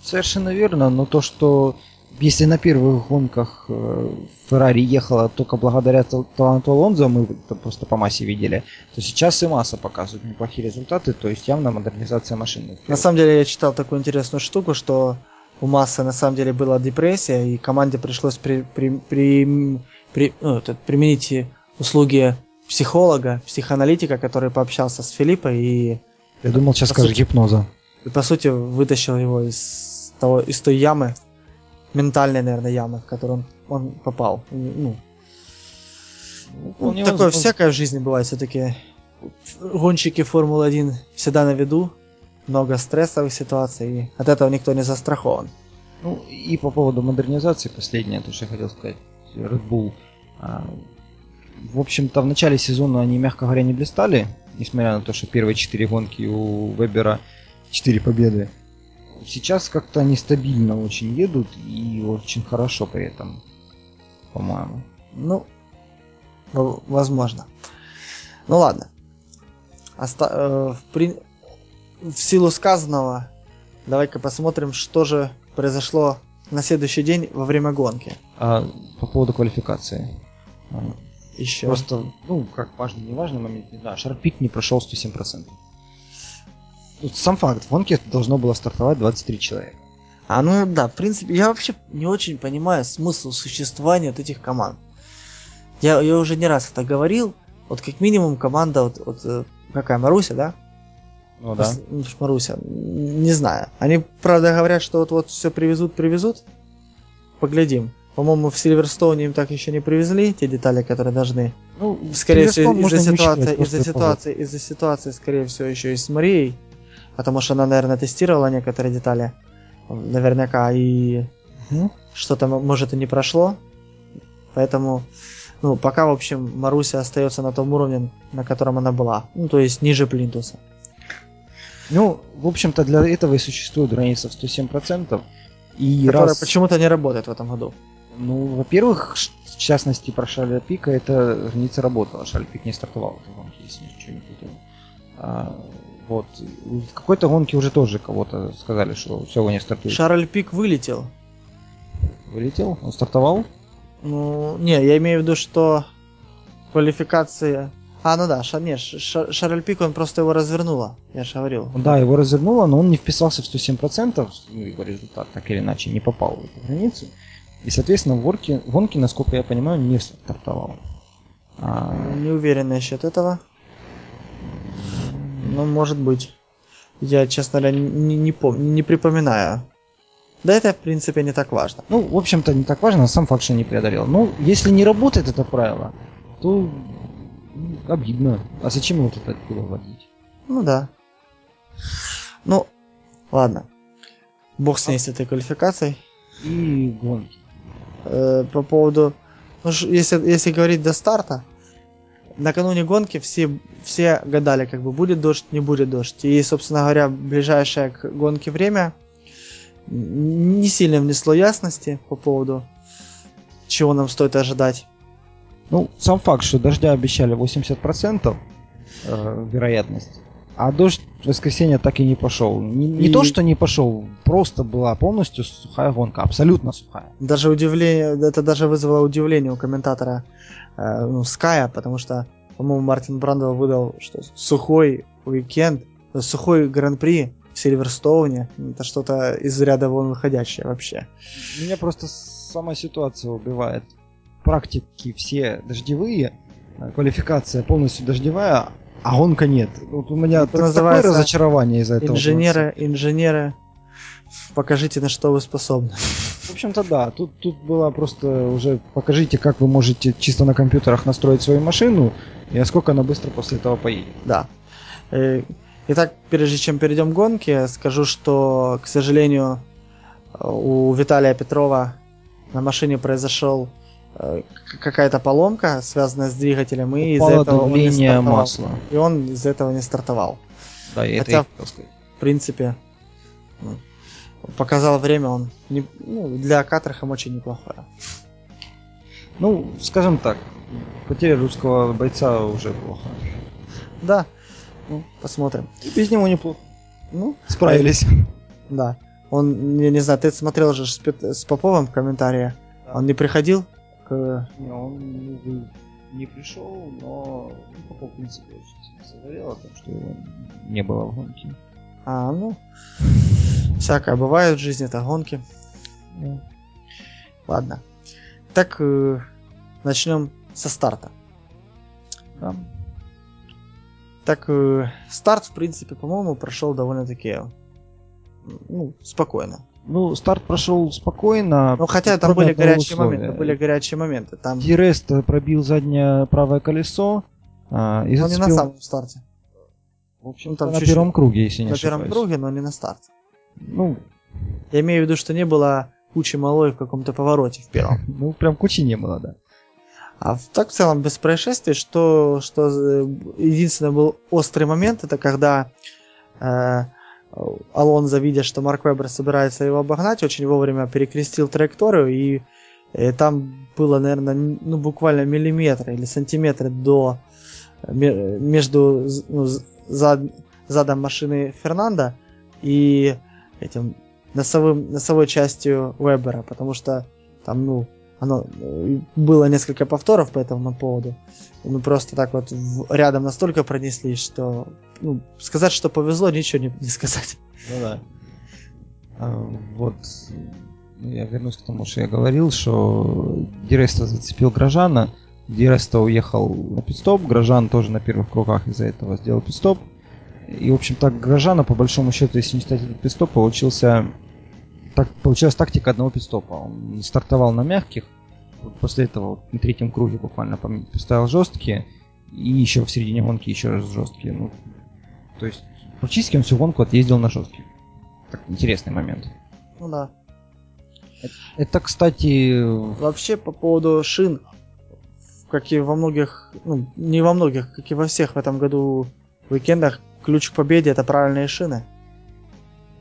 Совершенно верно, но то, что если на первых гонках э, Феррари ехала только благодаря таланту Алонзо, мы это просто по массе видели, то сейчас и масса показывает неплохие результаты, то есть явно модернизация машины. На самом деле я читал такую интересную штуку, что у Массы на самом деле была депрессия, и команде пришлось при, при, при, при, ну, применить услуги психолога, психоаналитика, который пообщался с Филиппой и... Я думал, сейчас скажешь гипноза. И по сути вытащил его из, того, из той ямы, ментальной, наверное, ямы, в которую он, он попал. Ну, ну, такое возможно. всякое в жизни бывает все-таки. Гонщики Формулы-1 всегда на виду, много стрессовых ситуаций, и от этого никто не застрахован. Ну, и по поводу модернизации, последнее, то, что я хотел сказать, Red Bull. А, в общем-то, в начале сезона они, мягко говоря, не блистали, несмотря на то, что первые четыре гонки у Вебера четыре победы сейчас как-то они стабильно очень едут и очень хорошо при этом, по-моему. Ну, возможно. Ну ладно. Оста- э, в, при... в силу сказанного, давай-ка посмотрим, что же произошло на следующий день во время гонки. А, по поводу квалификации. Еще. Просто, ну, как важный, не важный момент, не знаю, Шарпик не прошел 107% сам факт, в гонке должно было стартовать 23 человека. А ну да, в принципе, я вообще не очень понимаю смысл существования вот этих команд. Я, я уже не раз это говорил. Вот как минимум команда, вот, вот э, какая, Маруся, да? Ну да. Ну, Маруся, не знаю. Они, правда, говорят, что вот-вот все привезут, привезут. Поглядим. По-моему, в Сильверстоуне им так еще не привезли те детали, которые должны. Ну, скорее всего, из-за ситуации, из-за ситуации, из-за ситуации, скорее всего, еще и с Марией потому что она, наверное, тестировала некоторые детали, наверняка, и угу. что-то, может, и не прошло. Поэтому, ну, пока, в общем, Маруся остается на том уровне, на котором она была. Ну, то есть ниже Плинтуса. Ну, в общем-то, для этого и существует граница в 107%. И которая раз... почему-то не работает в этом году. Ну, во-первых, в частности, про Шарля Пика, эта граница работала. Шарль Пик не стартовал в гонке, если ничего не путаю. А, вот. В какой-то гонке уже тоже кого-то сказали, что все, не стартует. Шарль Пик вылетел. Вылетел? Он стартовал? Ну, не, я имею в виду, что квалификация... А, ну да, ша, не, ша, Шарль Пик, он просто его развернула, я же говорил. Да, его развернуло, но он не вписался в 107%, ну, его результат так или иначе не попал в эту границу. И, соответственно, в гонке, гонке насколько я понимаю, не стартовал. А... Не уверен насчет этого. Ну, может быть. Я, честно говоря, не, не помню, не припоминаю. Да это, в принципе, не так важно. Ну, в общем-то, не так важно, а сам факт, что не преодолел. Ну, если не работает это правило, то обидно. А зачем его тут было вводить? Ну да. Ну, ладно. Бог с ней с этой квалификацией. И гонки. Э, по поводу... Ну, если, если говорить до старта, накануне гонки все, все гадали, как бы будет дождь, не будет дождь. И, собственно говоря, ближайшее к гонке время не сильно внесло ясности по поводу, чего нам стоит ожидать. Ну, сам факт, что дождя обещали 80% э, вероятность, а дождь в воскресенье так и не пошел. Не, не и... то, что не пошел, просто была полностью сухая гонка, абсолютно сухая. Даже удивление, это даже вызвало удивление у комментатора э, Ская, потому что, по-моему, Мартин Брандл выдал, что сухой уикенд, сухой гран-при в Сильверстоуне, это что-то из ряда вон выходящее вообще. Меня просто сама ситуация убивает. Практики все дождевые, э, квалификация полностью дождевая, а гонка нет. Вот у меня это такое разочарование из-за этого. Инженеры, инженеры, покажите, на что вы способны. В общем-то, да. Тут, тут было просто уже покажите, как вы можете чисто на компьютерах настроить свою машину и насколько она быстро после этого поедет. Да. Э, итак, прежде чем перейдем к гонке, скажу, что, к сожалению, у Виталия Петрова на машине произошел Э, какая-то поломка, связанная с двигателем, и из-за этого он не стартовал. масла. И он из-за этого не стартовал. Да, и Хотя, это в принципе, ну, показал время, он не, ну, для Катерхэм очень неплохое. Ну, скажем так, потеря русского бойца уже плохо. Да, ну, посмотрим. И без него неплохо. Ну, Справились. да. Он, я не знаю, ты смотрел же с, с Поповым в комментарии. Да. Он не приходил к... Не, он ну, не пришел, но ну, Попов, в принципе, очень сильно сожалел о том, что его не было в гонке. А, ну, всякое бывает в жизни, это гонки. Ну, Ладно. Так, э, начнем со старта. Да. Так, э, старт, в принципе, по-моему, прошел довольно-таки ну, спокойно. Ну, старт прошел спокойно. Ну, хотя там были горячие условия. моменты, были горячие моменты. Там, Дирест пробил заднее правое колесо. а, и но не на зацепил- самом старте. В общем, Ну, там на чуть-чуть. первом круге, если не на ошибаюсь. первом круге, но не на старте. Ну, Я имею в виду, что не было кучи малой в каком-то повороте в первом. ну, прям кучи не было, да. А в- так в целом без происшествий, что, что э, единственный был острый момент, это когда э, Алонзо, видя, что Марк Вебер собирается его обогнать, очень вовремя перекрестил траекторию, и э, там было, наверное, ну, буквально миллиметр или сантиметр до ме- между ну, зад- задом машины Фернанда и этим носовым, носовой частью Вебера, потому что там, ну, оно э, было несколько повторов по этому поводу. Мы просто так вот рядом настолько пронеслись, что ну, сказать, что повезло, ничего не, не сказать. Ну да. А, вот ну, я вернусь к тому, что я говорил, что Диреста зацепил Грожана, Диреста уехал на пидстоп, Грожан тоже на первых кругах из-за этого сделал пидстоп. И, в общем, так Грожана, по большому счету, если не считать этот пидстоп, получился... Так, получилась тактика одного пидстопа. Он стартовал на мягких, вот после этого вот на третьем круге буквально пом- поставил жесткие, и еще в середине гонки еще раз жесткие. Ну, то есть практически он всю гонку отъездил на жестких. Так, интересный момент. Ну да. Это, кстати, Вообще по поводу шин, как и во многих, ну не во многих, как и во всех в этом году уикендах, ключ к победе это правильные шины.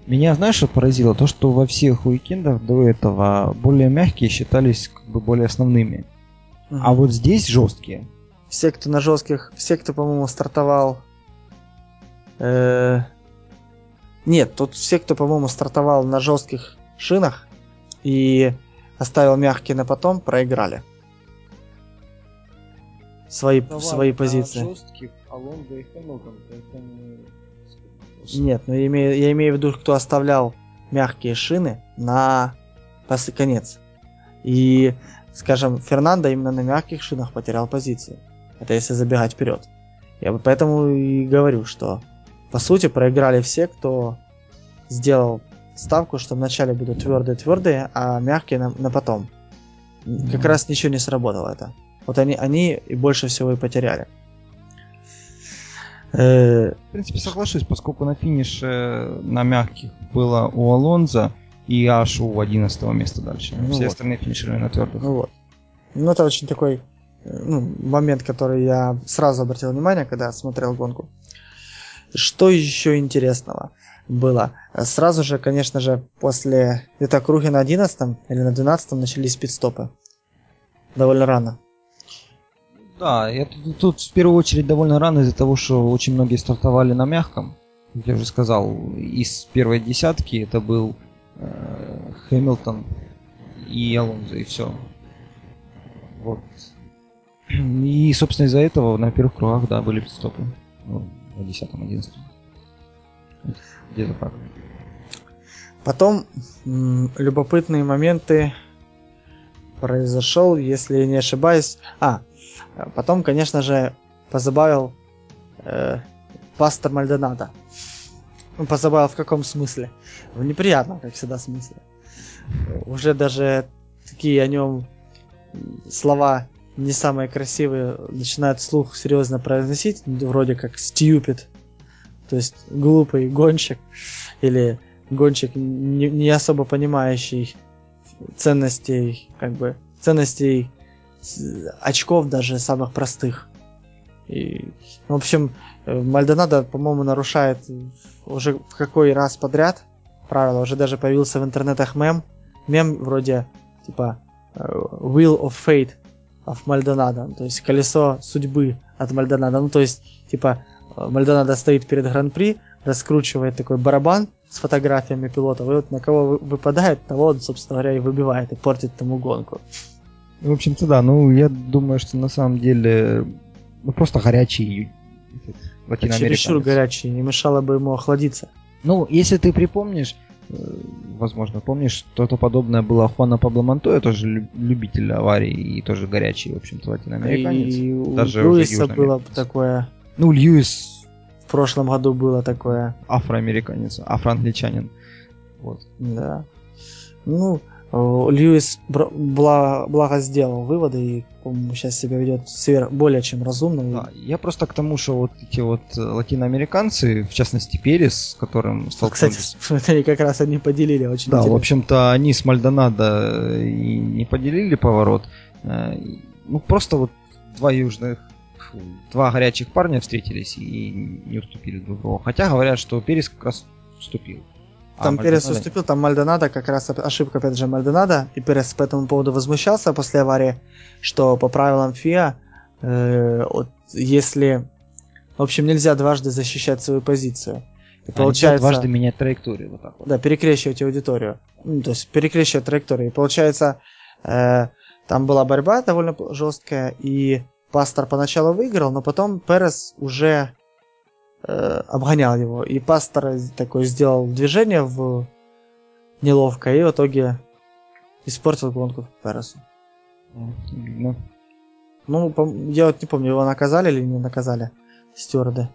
меня, знаешь, что поразило? То, что во всех уикендах до этого более мягкие считались как бы более основными. А Мгм. вот здесь жесткие. все, кто на жестких, все, кто, по-моему, стартовал. э, Нет, тут все, кто, по-моему, стартовал на жестких шинах и оставил мягкие на потом, проиграли. Свои, свои позиции. Жестких Алонго и Хэмилтон, поэтому... Нет, но я имею, я имею в виду, кто оставлял мягкие шины на пос- конец. И, скажем, Фернандо именно на мягких шинах потерял позицию. Это если забегать вперед. Я бы поэтому и говорю, что по сути проиграли все, кто сделал ставку, что вначале будут твердые-твердые, а мягкие на, на потом. Как раз ничего не сработало это. Вот они, они и больше всего и потеряли. Э, В принципе, соглашусь, поскольку на финише на мягких было у Алонза и аж у 11 места дальше. Ну Все вот. остальные финишировали на твердых. Ну вот. Ну, это очень такой э, ну, момент, который я сразу обратил внимание, когда смотрел гонку. Что еще интересного было? Э, Сразу же, конечно же, после где-то круги на 11 или на 12 начались пидстопы. Довольно рано. Да, я тут, в первую очередь довольно рано из-за того, что очень многие стартовали на мягком. Как я уже сказал, из первой десятки это был э, Хэмилтон и Алонзо, и все. Вот. И, собственно, из-за этого на первых кругах, да, были пидстопы. Ну, на 10-11. Где-то так. Потом м, любопытные моменты произошел, если я не ошибаюсь. А, потом, конечно же, позабавил э, пастор Мальдонадо. Ну, позабавил в каком смысле? В неприятном, как всегда, смысле. Уже даже такие о нем слова не самые красивые начинают слух серьезно произносить, вроде как stupid, то есть глупый гонщик, или гонщик, не, не особо понимающий ценностей, как бы, ценностей очков даже самых простых. И, в общем, э, Мальдонадо, по-моему, нарушает уже в какой раз подряд правила. Уже даже появился в интернетах мем. Мем вроде типа э, Wheel of Fate of Мальдонадо. То есть колесо судьбы от Мальдонадо. Ну, то есть, типа, э, Мальдонадо стоит перед Гран-при, раскручивает такой барабан с фотографиями пилотов, и вот на кого выпадает, того он, собственно говоря, и выбивает, и портит тому гонку. В общем-то, да, ну, я думаю, что на самом деле, ну, просто горячий латиноамериканец. Чересчур горячий, не мешало бы ему охладиться. Ну, если ты припомнишь, э, возможно, помнишь, что-то подобное было Хуана Пабло Монтоя, тоже любитель аварий и тоже горячий, в общем-то, латиноамериканец. И у Даже Льюиса было такое... Ну, Льюис... В прошлом году было такое... Афроамериканец, афроангличанин. Вот. Да. Ну, Льюис благо сделал выводы и, по-моему, сейчас себя ведет сверх, более чем разумно. Да, я просто к тому, что вот эти вот э, латиноамериканцы, в частности Перес, с которым столкнулись... Кстати, они как раз они поделили очень Да, интересно. в общем-то, они с Мальдонадо и не поделили поворот. Э, ну, просто вот два южных два горячих парня встретились и не уступили друг другу. Хотя говорят, что Перес как раз уступил. Там а, Перес уступил, там Мальдонадо, как раз ошибка, опять же, Мальдонадо, и Перес по этому поводу возмущался после аварии, что по правилам ФИА, э, вот, если... В общем, нельзя дважды защищать свою позицию. И а получается... дважды менять траекторию, вот так вот. Да, перекрещивать аудиторию. Ну, то есть перекрещивать траекторию. И получается, э, там была борьба довольно жесткая, и Пастор поначалу выиграл, но потом Перес уже обгонял его. И пастор такой сделал движение в неловко, и в итоге испортил гонку Пересу. Ну, ну я вот не помню, его наказали или не наказали стюарды.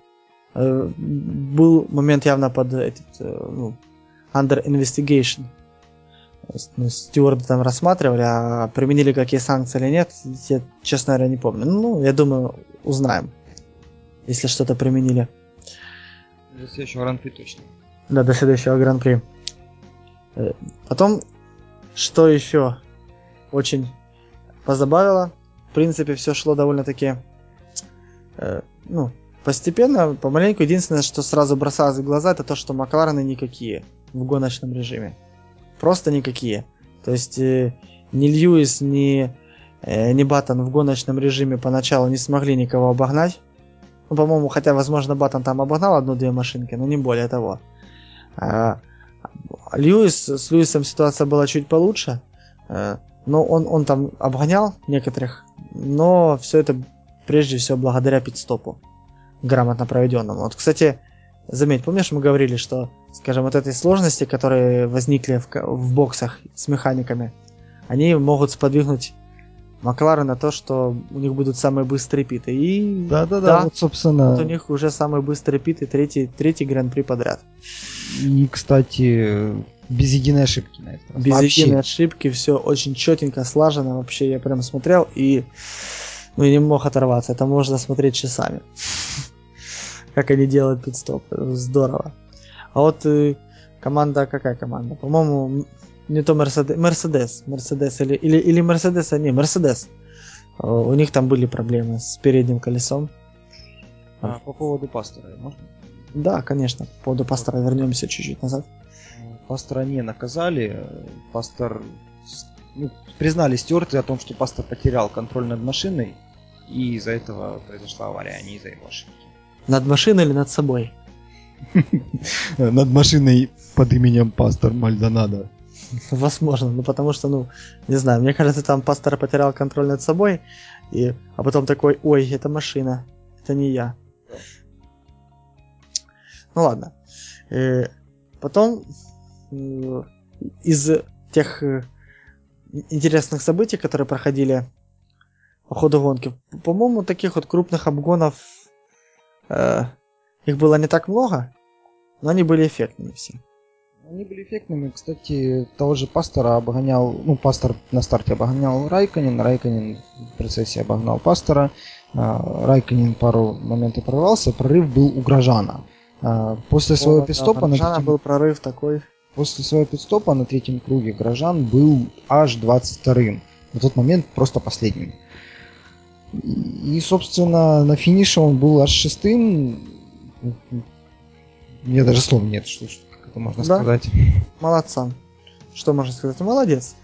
Э, был момент явно под этот, э, ну, under investigation. Ну, стюарды там рассматривали, а применили какие санкции или нет, я, честно говоря, не помню. Ну, я думаю, узнаем, если что-то применили. До следующего гран-при точно. Да, до следующего гран-при. Э, потом, что еще очень позабавило, в принципе, все шло довольно-таки, э, ну, постепенно, помаленьку. Единственное, что сразу бросалось в глаза, это то, что Макларены никакие в гоночном режиме. Просто никакие. То есть э, ни Льюис, ни, э, ни Баттон в гоночном режиме поначалу не смогли никого обогнать. Ну, по-моему, хотя, возможно, Баттон там обогнал одну-две машинки, но не более того. А, Льюис, с Льюисом ситуация была чуть получше, а, но он, он там обгонял некоторых, но все это прежде всего благодаря пидстопу, грамотно проведенному. Вот, кстати, заметь, помнишь, мы говорили, что, скажем, вот этой сложности, которые возникли в, в боксах с механиками, они могут сподвигнуть Маклары на то, что у них будут самые быстрые питы. И да, да, да, вот собственно. Вот у них уже самый быстрый пит и третий, третий гран-при подряд. И, кстати, без единой ошибки на этом. Без вообще. единой ошибки, все очень четенько, слажено. Вообще я прям смотрел и ну, не мог оторваться. Это можно смотреть часами. Как они делают пидстоп. Здорово. А вот э, команда, какая команда? По-моему, не то Мерседес, Мерседес, Мерседес или, или, или Мерседес, а не, Мерседес. У них там были проблемы с передним колесом. А, по поводу пастора, можно? Да, конечно. По поводу пастора вернемся чуть-чуть назад. Пастора не наказали. Пастор ну, признали стюарты о том, что пастор потерял контроль над машиной, и из-за этого произошла авария, а не из-за его ошибки. Над машиной или над собой? Над машиной под именем пастор Мальдонадо. Возможно, ну потому что, ну, не знаю, мне кажется, там пастор потерял контроль над собой, и, а потом такой, ой, это машина, это не я. Ну ладно. И э, потом э, из тех э, интересных событий, которые проходили по ходу гонки, по-моему, таких вот крупных обгонов э, их было не так много, но они были эффектными все. Они были эффектными. Кстати, того же Пастора обгонял, ну, Пастор на старте обгонял Райконин, Райконин в процессе обогнал Пастора. А, Райконин пару моментов прорвался, прорыв был у Грожана. А, после своего пидстопа... на третьем... был прорыв такой. После своего пидстопа на третьем круге Грожан был аж 22-м. На тот момент просто последним. И, собственно, на финише он был аж шестым. У меня даже слов нет, что, это можно Да. сказать. Молодцам. Что можно сказать? Молодец.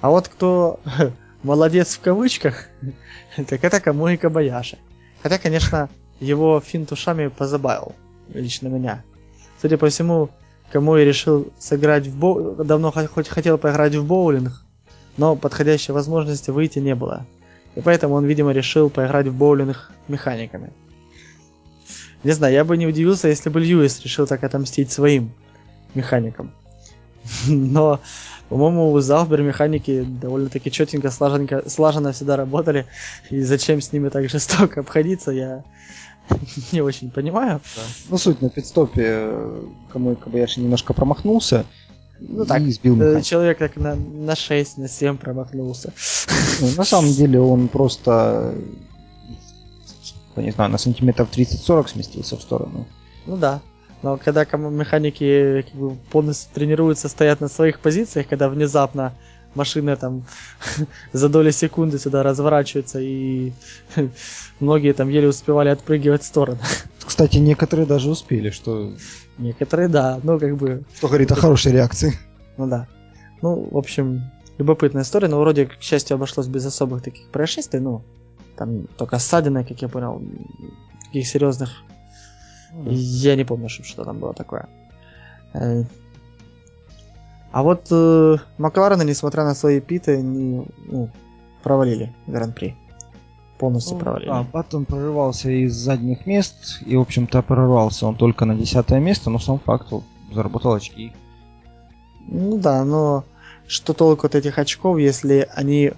А вот кто молодец в кавычках, так это Камуи Кабаяши. Хотя, конечно, его финт ушами позабавил лично меня. Судя по всему, Камуи решил сыграть в боулинг, давно хо- хоть хотел поиграть в боулинг, но подходящей возможности выйти не было. И поэтому он, видимо, решил поиграть в боулинг механиками. Не знаю, я бы не удивился, если бы Льюис решил так отомстить своим механикам. Но, по-моему, у Заубер механики довольно-таки четенько, слаженко, слаженно всегда работали. И зачем с ними так жестоко обходиться, я не очень понимаю. Ну, суть на пидстопе, э, кому Кабаяши немножко промахнулся Ну так, и сбил Э, механика. Человек так на, на 6, на 7 промахнулся. Ну, На самом деле он просто, не знаю, на сантиметров 30-40 сместился в сторону. Ну да. Но когда кому- механики как бы, полностью тренируются, стоят на своих позициях, когда внезапно машина там за доли секунды сюда разворачивается, и многие там еле успевали отпрыгивать в сторону. Кстати, некоторые даже успели, что, Некоторые, да, ну как бы, что говорит о хорошей реакции. ну да. Ну, в общем, любопытная история, но вроде, к счастью, обошлось без особых таких происшествий, ну, там только ссадины, как я понял, таких серьезных Я не помню, чтоб что там было такое. Э, А вот э, Макларены, несмотря на свои питы, не, ну, провалили Гран-при. Полностью провалили. Да, Баттон прорывался из задних мест, и, в общем-то, прорвался он только на десятое место, но сам факт заработал очки. Ну да, но что толку от этих очков, если они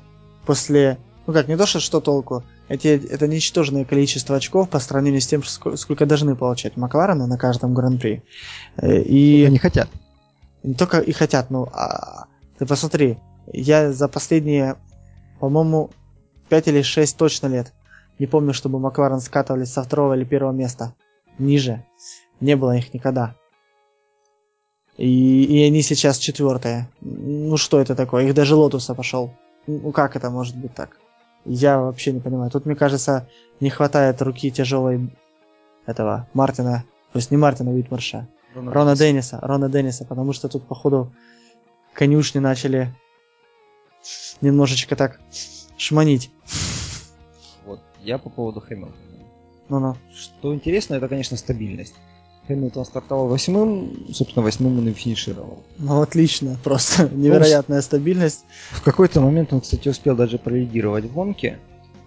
после... Ну как, не то, что что толку. Эти, это ничтожное количество очков по сравнению с тем, ско- сколько должны получать Макларены на каждом Гран-при. Э, И... они хотят. Не только и хотят, ну, а, ты посмотри, я за последние, по-моему, 5 или 6 точно лет не помню, чтобы Макларен скатывались со второго или первого места. Ниже. Не было их никогда. И, и они сейчас четвертые. Ну что это такое? Их даже Лотус обошел. Ну как это может быть так? Я вообще не понимаю. Тут, мне кажется, не хватает руки тяжелой этого Мартина. То есть не Мартина Уитмарша. Рона Денниса, Рона Денниса, потому что тут, походу, конюшни начали немножечко так шманить. Вот, я по поводу Хэмилтона. Ну-ну. Что интересно, это, конечно, стабильность. Хэмилтон стартовал восьмым, собственно, восьмым он и финишировал. Ну, отлично, просто невероятная стабильность. В какой-то момент он, кстати, успел даже пролидировать в гонке.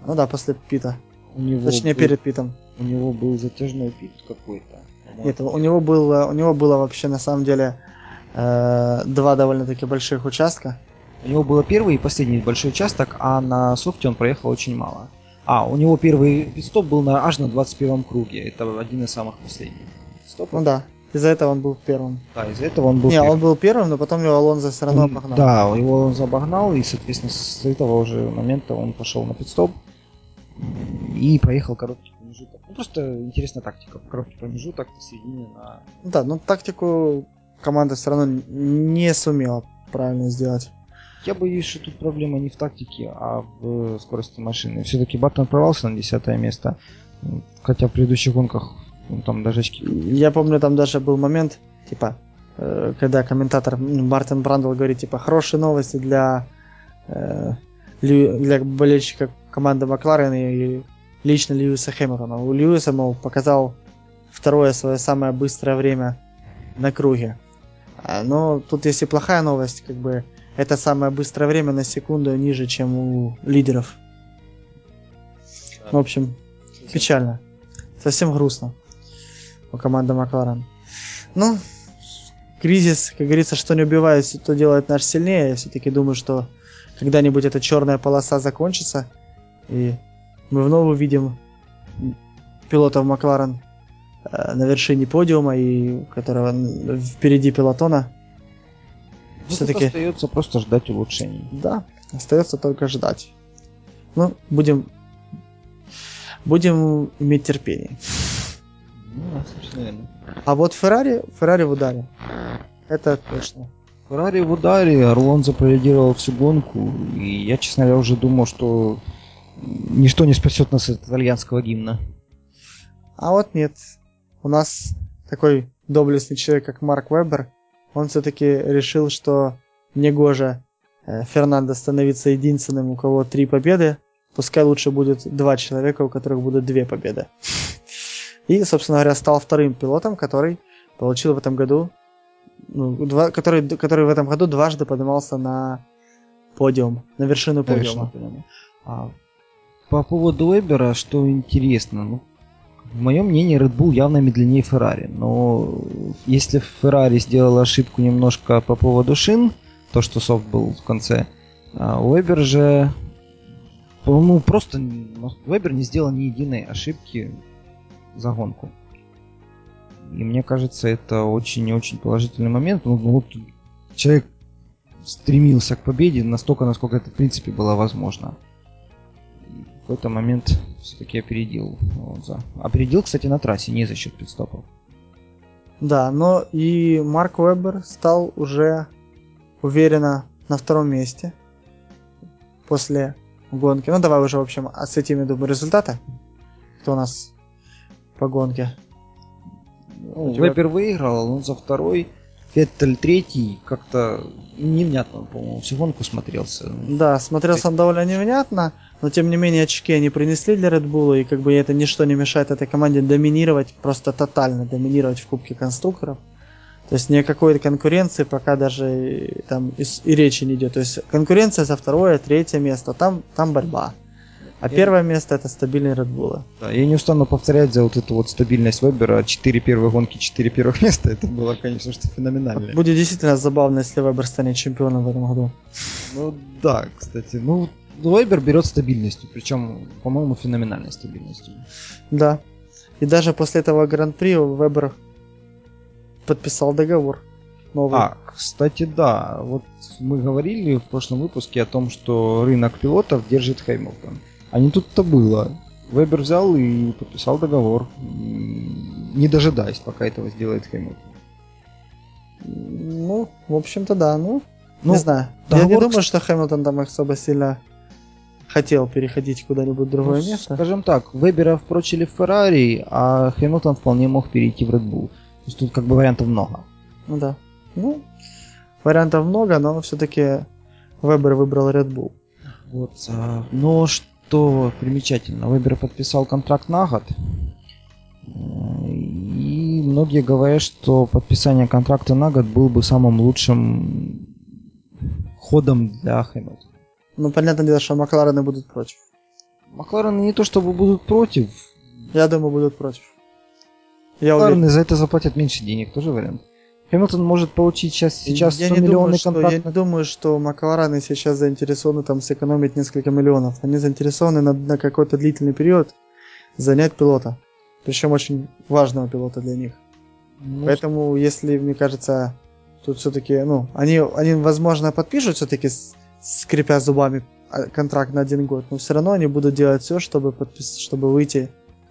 Ну да, после Пита. У него Точнее, был- перед Питом. У него был затяжной пит какой-то. Нет, у него было, у него было вообще на самом деле э, два довольно-таки больших участка. У него было первый и последний большой участок, а на софте он проехал очень мало. А, у него первый пит-стоп был на, аж на 21 круге. Это один из самых последних стопов. Ну да, из-за этого он был первым. Да, из-за этого он был Не, первым. он был первым, но потом его Алонзо все равно Он- обогнал. Да, его он обогнал, и, соответственно, с этого уже момента он пошел на пит-стоп и проехал короткий промежуток. Ну, просто интересная тактика. Короткий промежуток посередине на... Да, но тактику команда все равно не сумела правильно сделать. Я боюсь, что тут проблема не в тактике, а в скорости машины. Все-таки Баттон прорвался на десятое место, хотя в предыдущих гонках он там даже очки... Я помню, там даже был момент, типа, э, когда комментатор м, Мартин Брандл говорит, типа, хорошие новости для, э, для болельщика команды Макларен и лично Льюиса Хэмилтона. У Льюиса, мол, показал второе свое самое быстрое время на круге. А, Но тут есть и плохая новость, как бы это самое быстрое время на секунду ниже, чем у лидеров. В общем, печально. Совсем грустно у команды Макларен. Ну, кризис, как говорится, что не убивает, то делает нас сильнее. Я все-таки думаю, что когда-нибудь эта черная полоса закончится, и мы вновь увидим пилотов Макларен э, на вершине подиума, и которого впереди пилотона. Ну, Все-таки, остается просто ждать улучшений. да, остается только ждать. Ну, будем, будем иметь терпение. Ну, собственно, верно. А вот Феррари, Феррари в ударе. Это точно. Феррари в ударе, Орлонзо пролидировал всю гонку, и я, честно говоря, уже думал, что ничто не спасет нас от итальянского гимна. А вот нет. У нас такой доблестный человек, как Марк Вебер, он все-таки решил, что негоже э, Фернандо становиться единственным, у кого три победы. Пускай лучше будет два человека, у которых будут две победы. И, собственно говоря, стал вторым пилотом, который получил в этом году, ну, два, который, который в этом году дважды поднимался на подиум, на вершину подиума. А, по поводу Вебера, что интересно, ну, в моем мнении, Red Bull явно медленнее Ferrari. Но если Ferrari сделала ошибку немножко по поводу шин, то, что софт был в конце, а Вебер же ну, просто Вебер не сделал ни единой ошибки за гонку. И мне кажется, это очень-очень положительный момент. Ну, вот человек стремился к победе настолько, насколько это в принципе было возможно в какой-то момент все-таки опередил. За... Опередил, кстати, на трассе, не за счет пидстопов. Да, но и Марк Вебер стал уже уверенно на втором месте после гонки. Ну, давай уже, в общем, осветим, я думаю, результаты. Кто у нас по гонке? Ну, Вебер выиграл, он за второй. Феттель третий, как-то невнятно, по-моему, всю гонку смотрелся. Да, смотрелся он довольно невнятно. Но тем не менее очки они принесли для Red Bull, и как бы это ничто не мешает этой команде доминировать, просто тотально доминировать в Кубке конструкторов. То есть ни о какой конкуренции пока даже там и, и речи не идет. То есть конкуренция за второе, третье место, там, там борьба. А я... первое место это стабильный Red Bull. Да, я не устану повторять за вот эту вот стабильность Вебера. Четыре первые гонки, четыре первых места. Это было, конечно, что феноменально. Будет действительно забавно, если Вебер станет чемпионом в этом году. Ну да, кстати. Ну, Вейбер берет стабильностью, причем, по-моему, феноменальной стабильностью. Да. И даже после этого гран-при Вебер подписал договор. Новый. А, кстати, да. Вот мы говорили в прошлом выпуске о том, что рынок пилотов держит Хэмилтон. А не тут-то было. Вебер взял и подписал договор, не дожидаясь, пока этого сделает Хэмилтон. Ну, в общем-то, да. Ну, ну не знаю. Договор... Я не думаю, что Хэмилтон там особо сильно хотел переходить куда-нибудь в другое ну, место. Скажем так, Вебера впрочили в Феррари, а Хэмилтон вполне мог перейти в Red Bull. То есть тут как бы вариантов много. Ну да. Ну, вариантов много, но все-таки Вебер выбрал Red Bull. Вот. А, но что примечательно, Вебер подписал контракт на год. И многие говорят, что подписание контракта на год был бы самым лучшим ходом для Хэмилтона. Ну, понятное дело, что Макларены будут против. Макларены не то чтобы будут против. Я думаю, будут против. Я Макларены уверен. за это заплатят меньше денег, тоже вариант. Хэмилтон может получить сейчас, сейчас я 100 не думаю, что, Я не думаю, что Макларены сейчас заинтересованы там сэкономить несколько миллионов. Они заинтересованы на, на какой-то длительный период занять пилота. Причем очень важного пилота для них. Ну, Поэтому, если, мне кажется, тут все-таки, ну, они, они, возможно, подпишут все-таки скрипя зубами а, контракт на один год, но все равно они будут делать все, чтобы подпис... чтобы выйти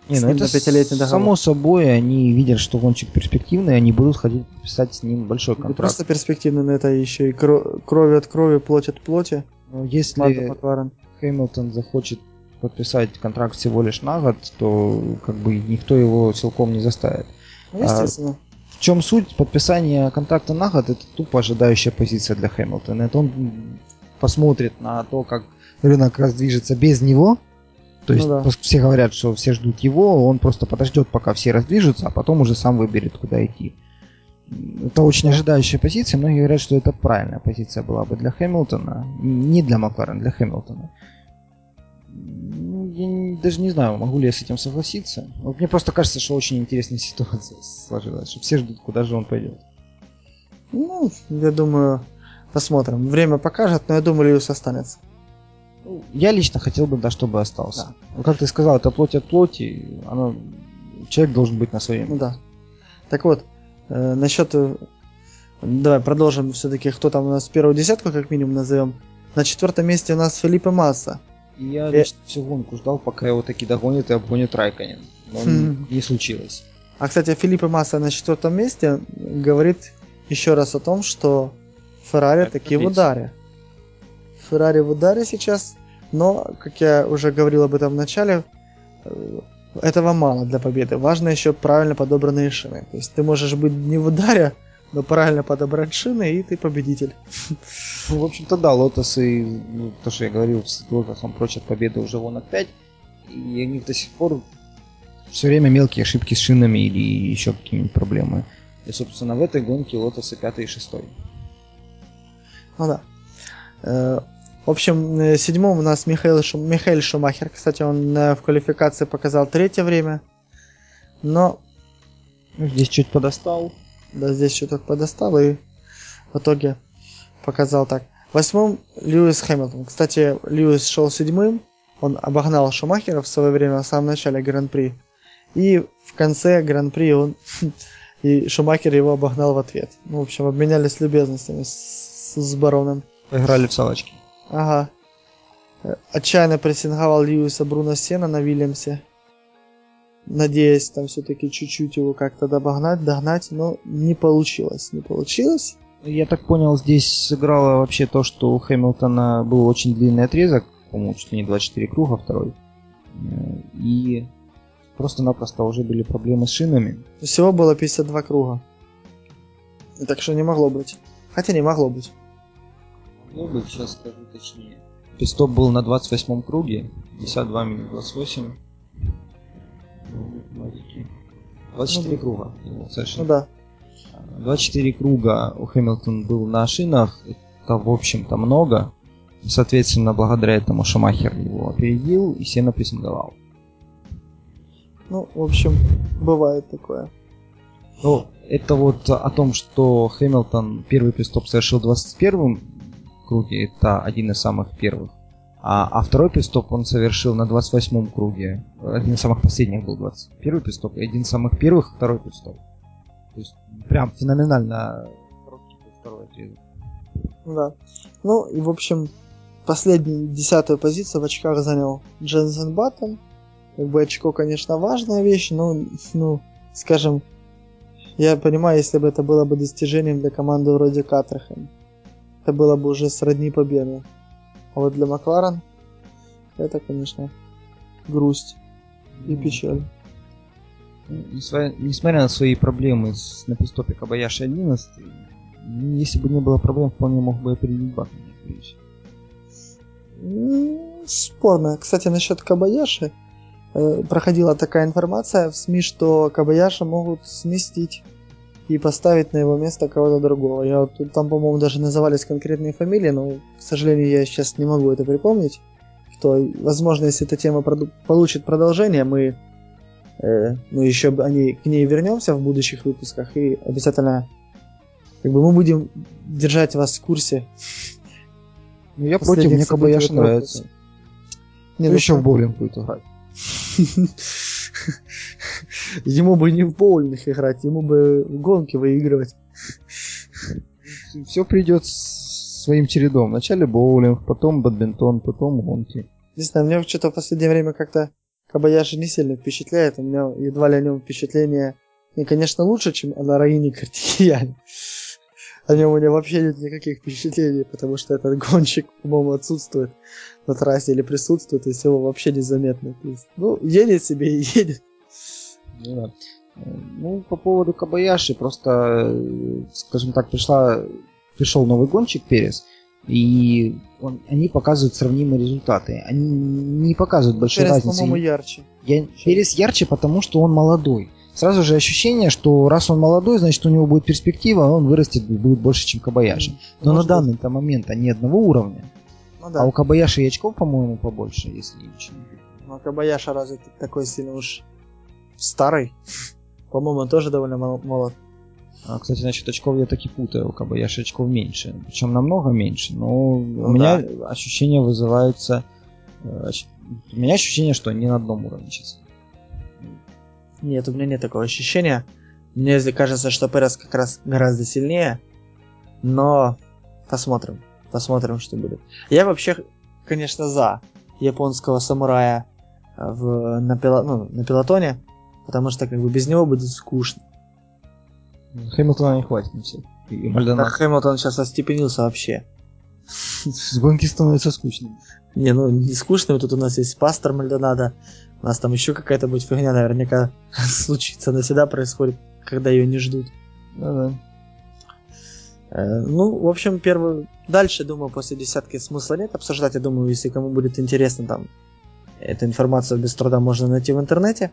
не, ну это договор. Само собой, они видят, что гонщик перспективный, они будут хотеть подписать с ним большой контракт. Просто перспективный, но это еще и крови от крови, плоть от плоти. Но если Хэмилтон захочет подписать контракт всего лишь на год, то как бы никто его силком не заставит. Ну, естественно. А в чем суть подписания контракта на год? Это тупо ожидающая позиция для Хэмилтона. Это он посмотрит на то, как рынок раздвижется без него. То есть ну, да. все говорят, что все ждут его, он просто подождет, пока все раздвижутся, а потом уже сам выберет, куда идти. Это очень ожидающая позиция. Многие говорят, что это правильная позиция была бы для Хэмилтона. Не для Макларена, для Хэмилтона. Ну, я даже не знаю, могу ли я с этим согласиться. Вот мне просто кажется, что очень интересная ситуация сложилась, что все ждут, куда же он пойдет. Ну, я думаю, Посмотрим. Время покажет, но я думаю, Льюис останется. Я лично хотел бы, да, чтобы остался. Да. Ну, как ты сказал, это плоть от плоти. Оно... Человек должен быть на своем. Ну да. Так вот, э, насчет... Э, давай продолжим все-таки, кто там у нас первую десятку, как минимум, назовем. На четвертом месте у нас Филиппе Масса. И я и... лично всю гонку ждал, пока его таки догонит и обгонит Райконин. Но хм. не случилось. А, кстати, Филиппе Масса на четвертом месте говорит еще раз о том, что Феррари таки в ударе. Феррари в ударе сейчас, но, как я уже говорил об этом в начале, э, этого мало для победы. Важно еще правильно подобранные шины. То есть ты можешь быть не в ударе, но правильно подобрать шины, и ты победитель. Ну, в общем-то, да, Лотосы, ну, то, что я говорил, с Лотосом прочат победы уже вон 5, и у них до сих пор все время мелкие ошибки с шинами или еще какие-нибудь проблемы. И, собственно, в этой гонке Лотосы 5 и 6. Ну да. В общем, э, седьмом у нас Михаил, Шум... Михаил Шумахер. Кстати, он э, в квалификации показал третье время. Но... Здесь чуть подостал. Да, здесь что-то подостал и в итоге показал так. Восьмом Льюис Хэмилтон. Кстати, Льюис шел седьмым. Он обогнал Шумахера в свое время в самом начале Гран-при. И в конце Гран-при он и Шумахер его обогнал в ответ. Ну, в общем, обменялись любезностями с, с бароном. Поиграли в салочки. Ага. Отчаянно прессинговал Льюиса Бруно Сена на Вильямсе. Надеясь там все-таки чуть-чуть его как-то обогнать, догнать, но не получилось. Не получилось. Я так понял, здесь сыграло вообще то, что у Хэмилтона был очень длинный отрезок, по-моему, чуть ли не 24 круга второй. Э, и просто-напросто уже были проблемы с шинами. Всего было 52 круга. Так что не могло быть. Хотя не могло быть. Быть, сейчас скажу точнее. Пистоп был на 28 круге, 52 минус 28. 24 ну, круга. Ну да. 24 круга у Хэмилтон был на шинах. Это, в общем-то, много. Соответственно, благодаря этому Шумахер его опередил и сено прессинговал. Ну, в общем, бывает такое. Ну, это вот о том, что Хэмилтон первый пистоп совершил в 21-м круге, это один из самых первых. А, а второй пистоп он совершил на 28-м круге. Один из самых последних был 21-й пистоп, и один из самых первых второй пистоп. То есть прям феноменально короткий второй отрезок. Да. Ну и в общем, последнюю десятую позицию в очках занял Дженсен Баттон. Как бы очко, конечно, важная вещь, но, ну, скажем, я понимаю, если бы это было бы достижением для команды вроде Катерхэм. Это было бы уже сродни победы. А вот для Макларен это, конечно, грусть и печаль. Несмотря на свои проблемы с, на пистопе Кабаяши 11, если бы не было проблем, вполне мог бы опередить Баттона. Спорно. Кстати, насчет Кабаяши. Э, проходила такая информация в СМИ, что Кабаяша могут сместить и поставить на его место кого-то другого. Я вот, там, по-моему, даже назывались конкретные фамилии, но, к сожалению, я сейчас не могу это припомнить. Кто, возможно, если эта тема проду- получит продолжение, мы э, ну, еще они к ней вернемся в будущих выпусках и обязательно как бы мы будем держать вас в курсе ну, я против, мне Кабаяши нравится. Не, ну еще в боулинг будет играть. Ему бы не в боулинг играть, ему бы в гонки выигрывать. Все придет своим чередом. Вначале боулинг, потом бадминтон, потом гонки. Не знаю, мне что-то в последнее время как-то Кабаяши не сильно впечатляет. У меня едва ли о нем впечатление не, конечно, лучше, чем о Нараине Картияне о нем у меня вообще нет никаких впечатлений, потому что этот гонщик, по-моему, отсутствует на трассе или присутствует, есть его вообще незаметно. То есть, ну, едет себе и едет. Ну, да. ну, по поводу Кабаяши, просто, скажем так, пришла, пришел новый гонщик Перес, и он, они показывают сравнимые результаты. Они не показывают большой Перес, разницы. по-моему, ярче. Я, Перес ярче, потому что он молодой сразу же ощущение, что раз он молодой, значит у него будет перспектива, он вырастет и будет больше, чем Кабаяши. Но Может на данный момент они одного уровня. Ну, да. А у Кабаяши и очков, по-моему, побольше, если ничего не Ну, а Кабаяша разве такой сильно уж старый? По-моему, он тоже довольно молод. А, кстати, значит, очков я таки путаю. У Кабаяши очков меньше. Причем намного меньше. Но ну, у меня да. ощущение вызывается... Э, у меня ощущение, что они на одном уровне сейчас. Нет, у меня нет такого ощущения. Мне кажется, что Перес как раз гораздо сильнее. Но посмотрим. Посмотрим, что будет. Я вообще, конечно, за японского самурая в, на, пило, ну, на пилотоне. Потому что как бы без него будет скучно. Хэмилтона не хватит на всех. И Так Хэмилтон сейчас остепенился вообще. Гонки становятся скучными. Не, ну не скучно, тут у нас есть пастор Мальдонадо, у нас там еще какая-то будет фигня наверняка случится, но всегда происходит, когда ее не ждут. Да-да. Э, Ну, в общем, первый... Дальше, думаю, после десятки смысла нет обсуждать. Я думаю, если кому будет интересно, там, эту информацию без труда можно найти в интернете.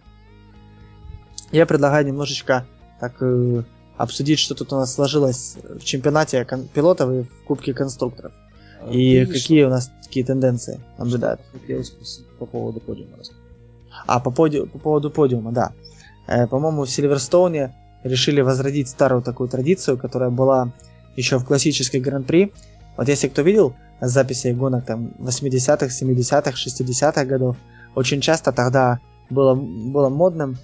Я предлагаю немножечко так э, обсудить, что тут у нас сложилось в чемпионате кон- пилотов и в Кубке конструкторов. И какие у нас такие тенденции наблюдают. Хотел спросить по поводу подиума. А, по, поди- по поводу подиума, да. Э, по-моему, в Сильверстоуне решили возродить старую такую традицию, которая была еще в классической гран-при. Вот если кто видел записи гонок там 80-х, 70-х, 60-х годов, очень часто тогда было, было модным,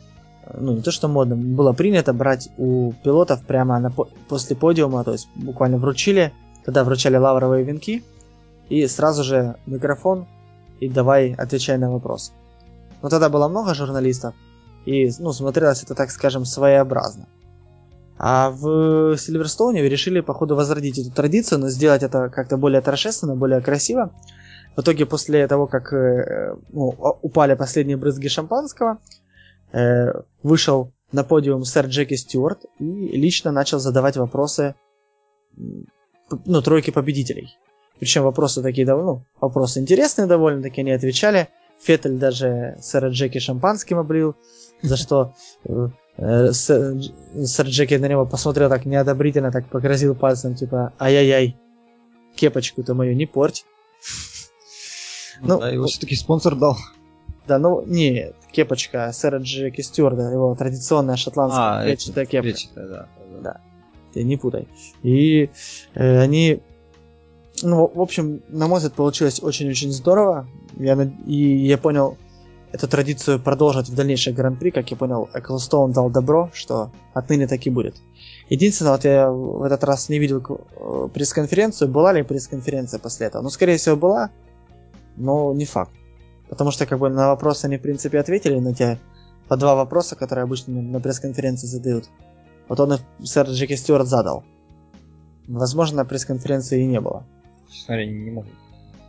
э, ну не то что модным, было принято брать у пилотов прямо на, по- после подиума, то есть буквально вручили, тогда вручали лавровые венки, и сразу же микрофон, и давай отвечай на вопрос. Но тогда было много журналистов, и ну, смотрелось это, так скажем, своеобразно. А в Сильверстоуне решили, походу, возродить эту традицию, но сделать это как-то более торжественно, более красиво. В итоге, после того, как э, ну, упали последние брызги шампанского, э, вышел на подиум сэр Джеки Стюарт и лично начал задавать вопросы ну, тройке победителей. Причем вопросы такие, дов- ну, вопросы интересные довольно-таки, они отвечали. Феттель даже сэра Джеки шампанским облил, за что э, э, сэр Дж- сэр Джеки на него посмотрел так неодобрительно, так погрозил пальцем, типа, ай-яй-яй, кепочку-то мою не порть. Ну, да, его все-таки спонсор дал. Да, ну, не, кепочка сэра Джеки Стюарда, его традиционная шотландская А, кепка. Клетчатая, да. Да. Ты не путай. И э, они... Ну, в общем, на мой взгляд, получилось очень-очень здорово. Я, и я понял, эту традицию продолжить в дальнейших гран-при. Как я понял, Эклстоун дал добро, что отныне так и будет. Единственное, вот я в этот раз не видел э, пресс-конференцию. Была ли пресс-конференция после этого? Ну, скорее всего, была, но не факт. Потому что, как бы, на вопросы они, в принципе, ответили, на те по два вопроса, которые обычно на пресс-конференции задают. Вот он их сэр Джеки Стюарт задал. Возможно, пресс-конференции и не было. Честно говоря, не могу.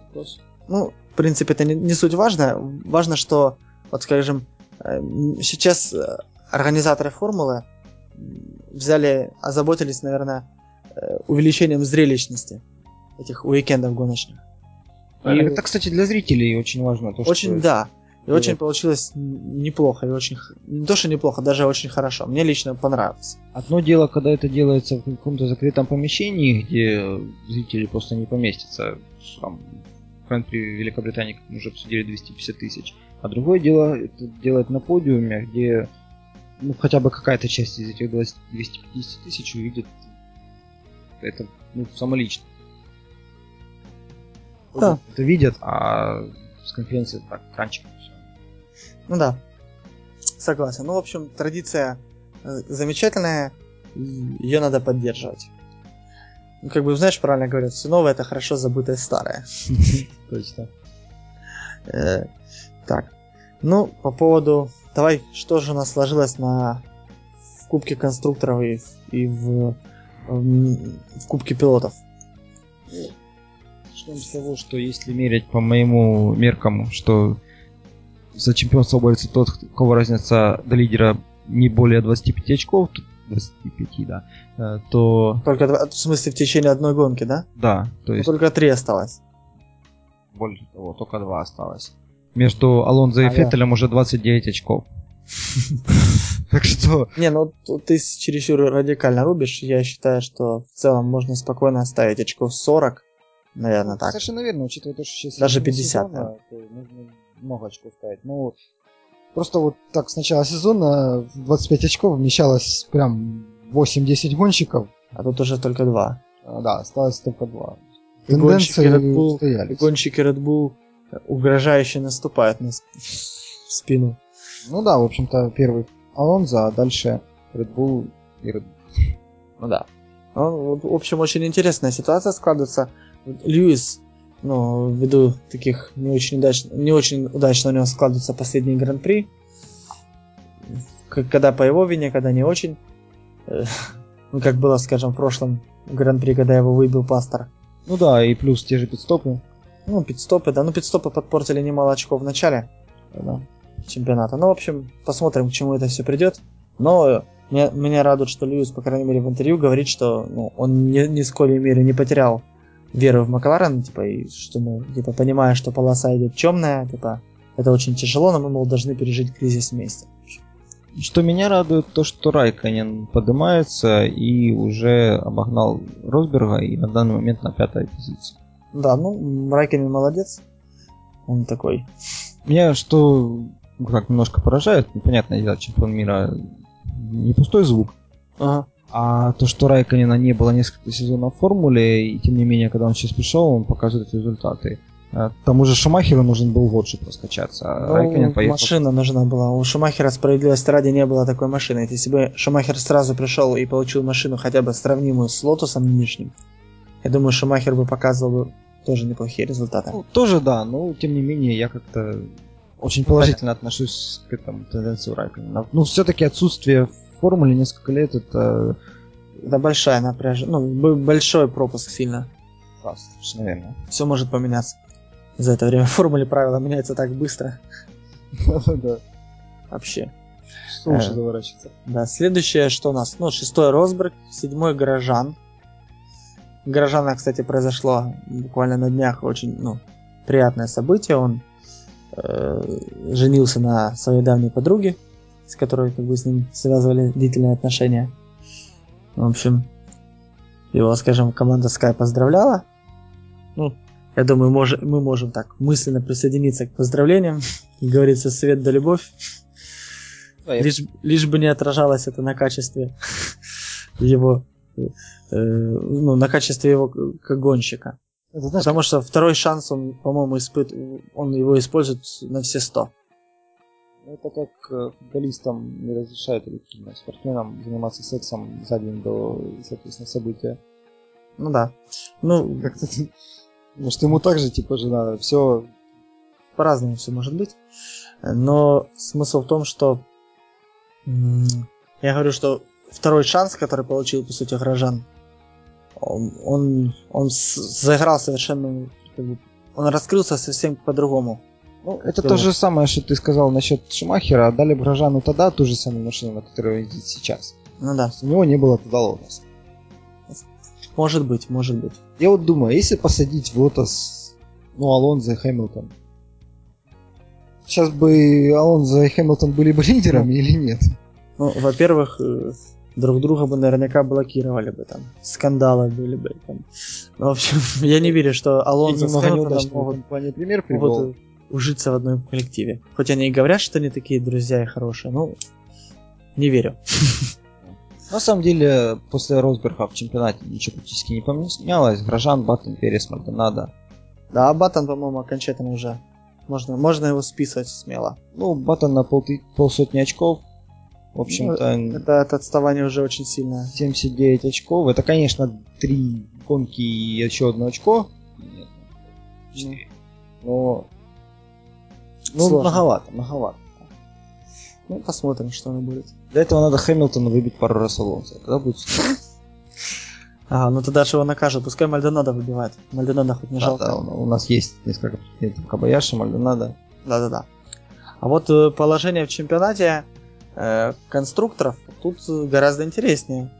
Вопрос. Ну, в принципе, это не, не суть важно. Важно, что, вот скажем, э, сейчас э, организаторы формулы взяли, озаботились, наверное, э, увеличением зрелищности этих уикендов гоночных. А, И Это, кстати, для зрителей очень важно. То, очень, что... да. И делает. очень получилось неплохо, и очень... Не то, что неплохо, даже очень хорошо. Мне лично понравилось. Одно дело, когда это делается в каком-то закрытом помещении, где зрители просто не поместятся. Там, в Гран-при Великобритании, как мы уже обсудили, 250 тысяч. А другое дело это делать на подиуме, где ну, хотя бы какая-то часть из этих 20 250 тысяч увидит это ну, самолично. Да. Это видят, а с конференции так, кранчик. всё. Ну да, согласен. Ну, в общем, традиция э, замечательная, ее надо поддерживать. Ну, как бы, знаешь, правильно говорят, все новое это хорошо забытое старое. Точно. Э, Так, ну, по поводу... Давай, что же у нас сложилось на в Кубке конструкторов и, в- и в, м, в Кубке пилотов? Начнем с того, что если мерять по моему меркам, что за чемпионство борется тот, у кого разница до лидера не более 25 очков, т- 25, да, э, то Только, в смысле, в течение одной гонки, да? да, то Ну, есть только три осталось. больше того, только два осталось. Между Алонзо и А, да. Феттелем уже 29 очков. Так что, Не, ну ты чересчур радикально рубишь. Я считаю, что в целом можно спокойно оставить очков 40. Наверное, так. совершенно верно, учитывая то, что сейчас Даже середина 50, сезона, то нужно много очков ставить. Ну, просто вот так с начала сезона в 25 очков вмещалось прям 8-10 гонщиков. А тут уже только два. А, Да, осталось только два. И гонщики Red Bull, устоялись. и гонщики Red Bull угрожающе наступают на спину. Ну да, в общем-то, первый Алонзо, а дальше Red Bull и Red Bull. Ну да. Ну, в общем, очень интересная ситуация складывается. Льюис, ну, ввиду таких не очень удачно, не очень удачно у него складываются последние гран-при. Когда по его вине, когда не очень. Э, Ну, как было, скажем, в прошлом гран-при, когда его выбил пастор. Ну да, и плюс те же пидстопы. Ну, пидстопы, да. Ну, пидстопы подпортили немало очков в начале да, чемпионата. Ну, в общем, посмотрим, к чему это все придет. Но меня, меня радует, что Льюис, по крайней мере, в интервью говорит, что ну, он ни, ни с коей мере не потерял веру в Макларен, типа, и что мы, типа, понимая, что полоса идет темная, типа, это очень тяжело, но мы, мол, должны пережить кризис вместе. Что меня радует, то, что Райконен поднимается и уже обогнал Росберга и на данный момент на пятой позиции. Да, ну, Райконен молодец. Он такой. Меня что ну, как немножко поражает, непонятное дело, чемпион мира не пустой звук, ага. А то, что Райконена не было несколько сезонов в формуле, и тем не менее, когда он сейчас пришел, он показывает результаты. А, тому же Шумахеру нужен был год, чтобы раскачаться. А ну, поехал... Машина нужна была. У Шумахера справедливости ради не было такой машины. Если бы Шумахер сразу пришел и получил машину хотя бы сравнимую с Лотусом нынешним, я думаю, Шумахер бы показывал бы тоже неплохие результаты. Ну, тоже да, но тем не менее я как-то очень положительно отношусь к этому тенденции Райконена. Ну, все-таки отсутствие формуле несколько лет это... Это большая напряжение. Ну, большой пропуск сильно. Да, наверное. Все может поменяться за это время в формуле правила меняются так быстро. Да. Вообще. Что лучше э, заворачиваться? Да, следующее, что у нас? Ну, шестой Росберг, седьмой Горожан. Горожана, кстати, произошло буквально на днях очень, ну, приятное событие. Он э, женился на своей давней подруге, с которой как бы с ним связывали длительные отношения. В общем, его, скажем, команда Sky поздравляла. Ну, я думаю, мож, мы можем так мысленно присоединиться к поздравлениям. Как говорится, свет да любовь. А лишь, лишь бы не отражалось это на качестве его, э, ну, на качестве его как гонщика. Это, знаешь, Потому что второй шанс он, по-моему, испыт... он его использует на все сто. Это как э, футболистам не разрешают или спортсменам заниматься сексом за день до, соответственно, события. Ну да. Ну, как-то может, ему также, типа, жена, все... По-разному все может быть. Но смысл в том, что... Я говорю, что второй шанс, который получил, по сути, Грожан, он, он, он заиграл совершенно... Как бы, он раскрылся совсем по-другому. Ну, это то же самое, что ты сказал насчет Шумахера. Отдали Грожану тогда ту же самую машину, на которой ездит сейчас. Ну да. У него не было тогда лотоса. Может быть, может быть. Я вот думаю, если посадить в Лотос, ну, Алонзо и Хэмилтон, сейчас бы Алонзо и Хэмилтон были бы лидерами ну, или нет? Ну, во-первых, э, друг друга бы наверняка блокировали бы там. Скандалы были бы там. Ну, в общем, я не верю, что Алонзо с Хэмилтоном могут, пример могут ужиться в одном коллективе. Хоть они и говорят, что они такие друзья и хорошие, но не верю. На самом деле, после Росберга в чемпионате ничего практически не поменялось. Грожан, Баттон, Перес, Мальдонадо. Да, Баттон, по-моему, окончательно уже. Можно, можно его списывать смело. Ну, Баттон на пол, полсотни очков. В общем-то... Ну, это, это отставание уже очень сильное. 79 очков. Это, конечно, три гонки и еще одно очко. Нет, 4. Но... Ну, Сложно. многовато, многовато. Ну, посмотрим, что оно будет. Для этого надо Хэмилтона выбить пару раз Алонсо. Тогда будет Ага, ну тогда же его накажут. Пускай Мальдонадо выбивает. Мальдонадо хоть не да, жалко. Да, у нас есть несколько претендентов. Кабаяши, Мальдонадо. Да-да-да. А вот э, положение в чемпионате э, конструкторов тут гораздо интереснее.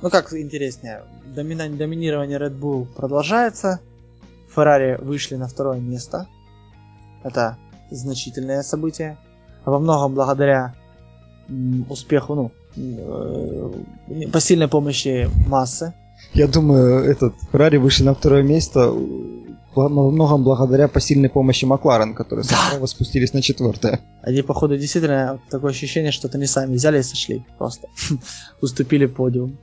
Ну как интереснее? Домина- доминирование Red Bull продолжается. Феррари вышли на второе место. Это значительное событие во многом благодаря успеху, ну, э, посильной помощи массы. Я думаю, этот Феррари вышли на второе место во многом благодаря посильной помощи Макларен, которые да. снова спустились на четвертое. Они, походу, действительно такое ощущение, что это не сами взяли и сошли просто. Уступили подиум.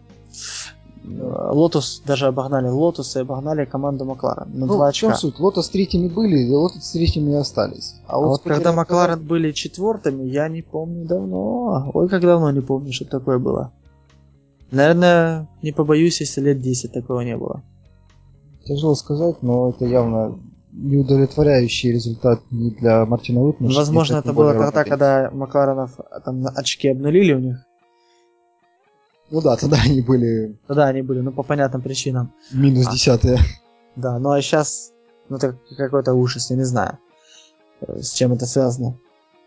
Лотус даже обогнали Лотус и обогнали команду Макларен на ну, 2 очка. В чем суть? Лотус третьими были, и Лотус третьими остались. А, а вот, вот когда Макларен были четвертыми, я не помню давно. Ой, как давно не помню, что такое было. Наверное, не побоюсь, если лет 10 такого не было. Тяжело сказать, но это явно неудовлетворяющий результат не для Мартина Уитмана. Возможно, это было тогда, когда Макларенов там очки обнулили у них. Ну да, тогда они были... Тогда они были, ну по понятным причинам. Минус а. десятые. Да, ну а сейчас, ну это какой-то ужас, я не знаю, э, с чем это связано.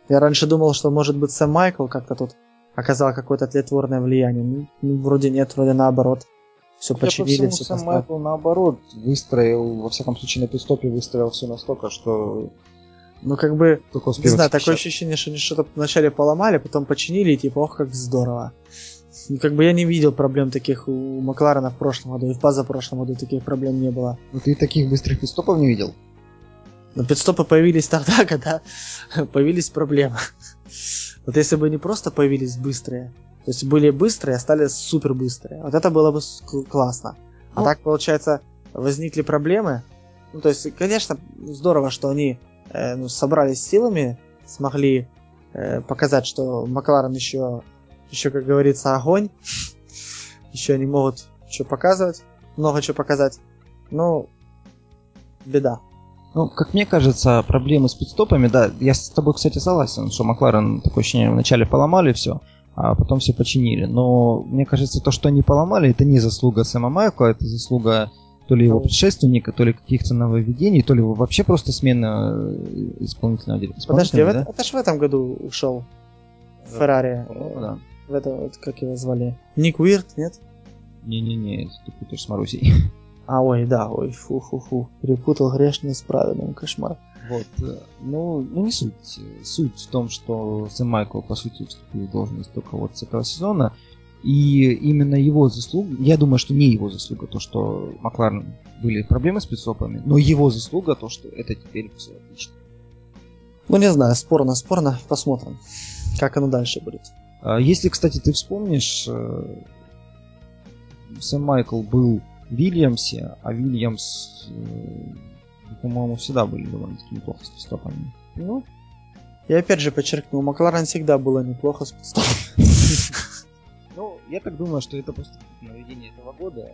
Я раньше думал, что может быть Сэм Майкл как-то тут оказал какое-то тлетворное влияние. Ну, ну вроде нет, вроде наоборот. Все починили, все Сэм Майкл наоборот выстроил, во всяком случае на пидстопе выстроил все настолько, что ну, как бы, не знаю, такое ощущение, что они что-то вначале поломали, потом починили, и типа, ох, как здорово. Ну, как бы я не видел проблем таких у Макларена в прошлом году, и в позапрошлом году таких проблем не было. Ну, ты таких быстрых пидстопов не видел? Но пидстопы появились тогда, когда появились проблемы. Вот если бы не просто появились быстрые, то есть были быстрые, а стали супер быстрые. Вот это было бы классно. А ну, так, получается, возникли проблемы. Ну, то есть, конечно, здорово, что они э, ну, собрались силами, смогли э, показать, что Макларен еще, еще, как говорится, огонь. еще они могут что показывать, много чего показать. Ну, беда. Ну, как мне кажется, проблемы с пидстопами, да, я с тобой, кстати, согласен, что Макларен, такое ощущение, вначале поломали все, а потом все починили. Но мне кажется, то, что они поломали, это не заслуга Сэма Майкла, это заслуга то ли его предшественника, то ли каких-то нововведений, то ли вообще просто смена э, исполнительного директора. Подожди, да? это, ж в этом году ушел Феррари. Да. В это вот, как его звали? Ник Уирт, нет? Не-не-не, ты путаешь с Марусей. А, ой, да, ой, фу-фу-фу. Перепутал грешное с праведным, кошмар. Вот, э, ну, ну не суть. Суть в том, что Сэм Майкл, по сути, вступил в должность только вот с этого сезона, и именно его заслуга, я думаю, что не его заслуга, то, что Макларен были проблемы с пидстопами, но его заслуга то, что это теперь все отлично. Ну, не знаю, спорно, спорно, посмотрим, как оно дальше будет. А, если, кстати, ты вспомнишь, э, Сэм Майкл был в Вильямсе, а Вильямс, э, по-моему, всегда были довольно-таки неплохо с пидстопами. Ну, я опять же подчеркну, Макларен всегда было неплохо с пидстопами. Ну, я так думаю, что это просто наведение этого года.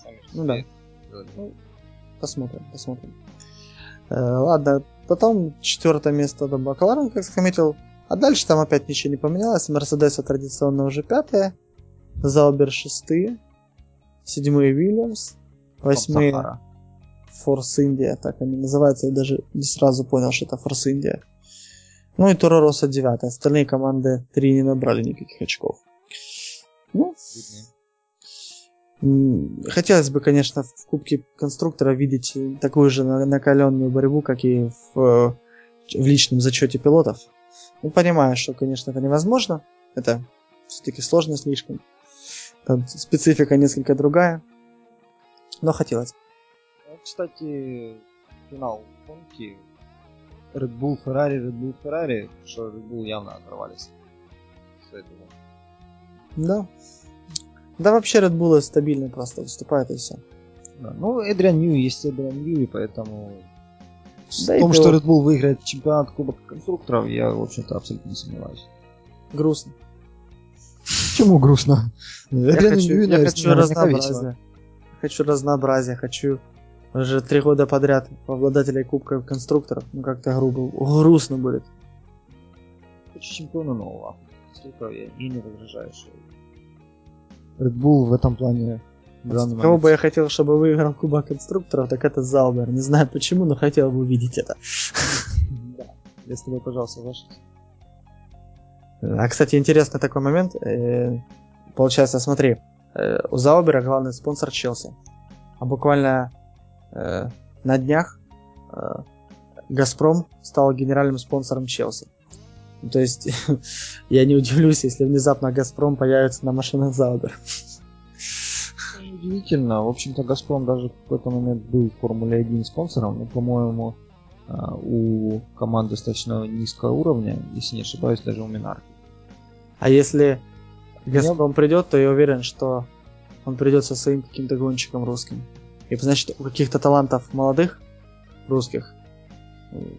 Сами ну да. Ну, посмотрим, посмотрим. Э, ладно, потом четвертое место до Бакларен, как заметил. А дальше там опять ничего не поменялось. Мерседеса традиционно уже пятое. Заубер шестые. Седьмые Вильямс. Восьмые Форс Индия, так они называются. Я даже не сразу понял, что это Форс Индия. Ну и Торо Росса девятая. Остальные команды три не набрали никаких очков. Ну, хотелось бы, конечно, в Кубке Конструктора видеть такую же накаленную борьбу, как и в, в личном зачете пилотов. Ну, понимаю, что, конечно, это невозможно. Это все-таки сложно слишком. Там специфика несколько другая. Но хотелось. Ну, кстати, финал гонки Red Bull Ferrari, Red Bull Ferrari, что Red Bull явно оторвались да. Да вообще Red Bull стабильно просто выступает и все. Да. Ну, Эдриан Нью есть Эдриан Нью, и поэтому да в том, что Red Bull выиграет чемпионат Кубок конструкторов, я, в общем-то, абсолютно не сомневаюсь. Грустно. Почему грустно? Я хочу, я хочу разнообразия. Хочу разнообразия, хочу уже три года подряд обладателей Кубка конструкторов. Ну как-то грубо, грустно будет. Хочу чемпиона нового конструктора, я и не возражаю, что Red Bull в этом плане Кого бы я хотел, чтобы выиграл Кубок конструкторов, так это Заубер. Не знаю почему, но хотел бы увидеть это. Да, я с тобой, пожалуйста, соглашусь. А, кстати, интересный такой момент. Э, получается, смотри, э, у Заубера главный спонсор Челси. А буквально э, на днях Газпром стал генеральным спонсором Челси. То есть я не удивлюсь, если внезапно Газпром появится на машинах Заубер. Удивительно. В общем-то, Газпром даже в какой-то момент был в Формуле 1 спонсором, но, по-моему, а, у команд достаточно низкого уровня, если не ошибаюсь, даже у Минарки. А если Газпром я... придет, то я уверен, что он придет со своим каким-то гонщиком русским. И значит, у каких-то талантов молодых русских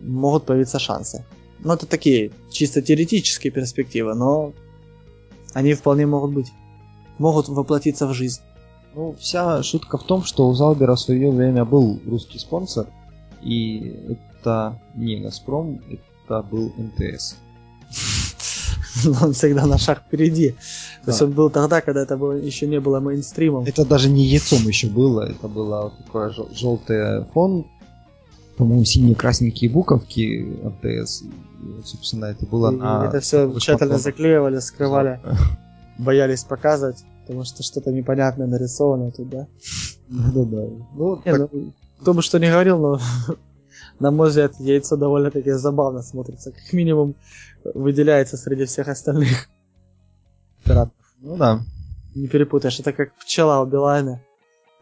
могут появиться шансы. Ну, это такие чисто теоретические перспективы, но они вполне могут быть. Могут воплотиться в жизнь. Ну, вся шутка в том, что у Залбера в свое время был русский спонсор, и это не Газпром, это был МТС. Он всегда на шаг впереди. То есть он был тогда, когда это еще не было мейнстримом. Это даже не яйцом еще было, это было жел- желтый фон, по-моему, синие-красненькие буковки вот, собственно, это было И на... это все тщательно заклеивали, скрывали, боялись показывать, потому что что-то непонятное нарисовано тут, да? Да-да-да. Ну, Не, так, ну, кто бы что ни говорил, но на мой взгляд, яйцо довольно-таки забавно смотрится. Как минимум выделяется среди всех остальных. пиратов. ну да. Не перепутаешь, это как пчела у Билайна.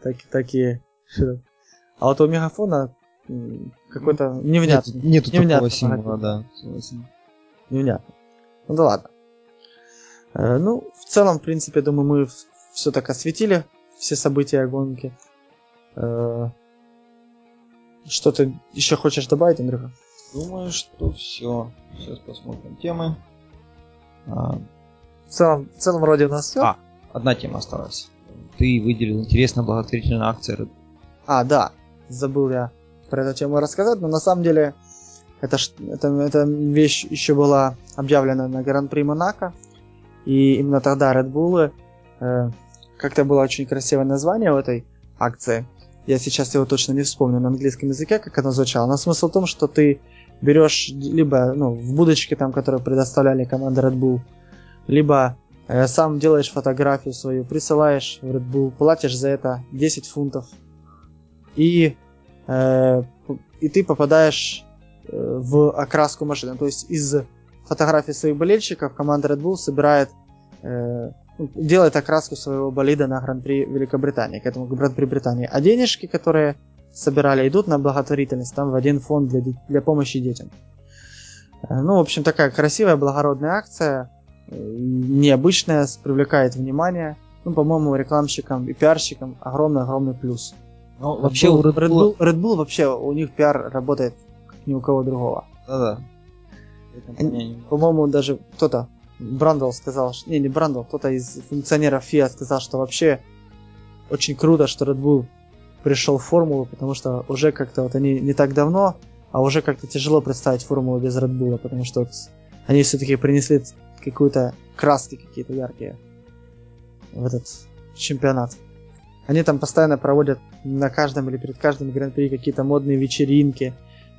Так, такие. А вот у Мегафона какой-то невнятный. Нету, нету Невнятно такого символа, да. согласен. Невнятно. Ну да ладно. Э, ну, в целом, в принципе, думаю, мы все так осветили, все события гонки. Э, Что ты еще хочешь добавить, Андрюха? Думаю, что все. Сейчас посмотрим темы. А, В целом, в целом вроде у нас все. А. одна тема осталась. Ты выделил интересно благотворительную акцию. А, да, забыл я про эту тему рассказать, но на самом деле это, это, эта вещь еще была объявлена на Гран-при Монако, и именно тогда Red Bull, э, как-то было очень красивое название у этой акции, я сейчас его точно не вспомню на английском языке, как оно звучало, но смысл в том, что ты берешь либо ну, в будочке, там, которую предоставляли команды Red Bull, либо э, сам делаешь фотографию свою, присылаешь в Red Bull, платишь за это 10 фунтов, и, э, и ты попадаешь э, в окраску машины. То есть из фотографий своих болельщиков команда Red Bull собирает, э, ну, делает окраску своего болида на Гран-при Великобритании, к этому Гран-при Британии. А денежки, которые собирали, идут на благотворительность, там в один фонд для, для помощи детям. Э, Ну, в общем, такая красивая, благородная акция, э, необычная, привлекает внимание. Ну, по-моему, рекламщикам и пиарщикам огромный-огромный плюс. Ну, Вообще у Red Bull, Red Bull вообще у них пиар работает как ни у кого другого. Да-да. По-моему, даже кто-то, Брандл сказал, что- не, не Брандл, кто-то из функционеров FIA сказал, что вообще очень круто, что Red Bull пришел в формулу, потому что уже как-то вот они не так давно, а уже как-то тяжело представить формулу без Red Bull, потому что вот они все-таки принесли какую-то краски какие-то яркие в этот чемпионат. Они там постоянно проводят на каждом или перед каждым гран-при какие-то модные вечеринки,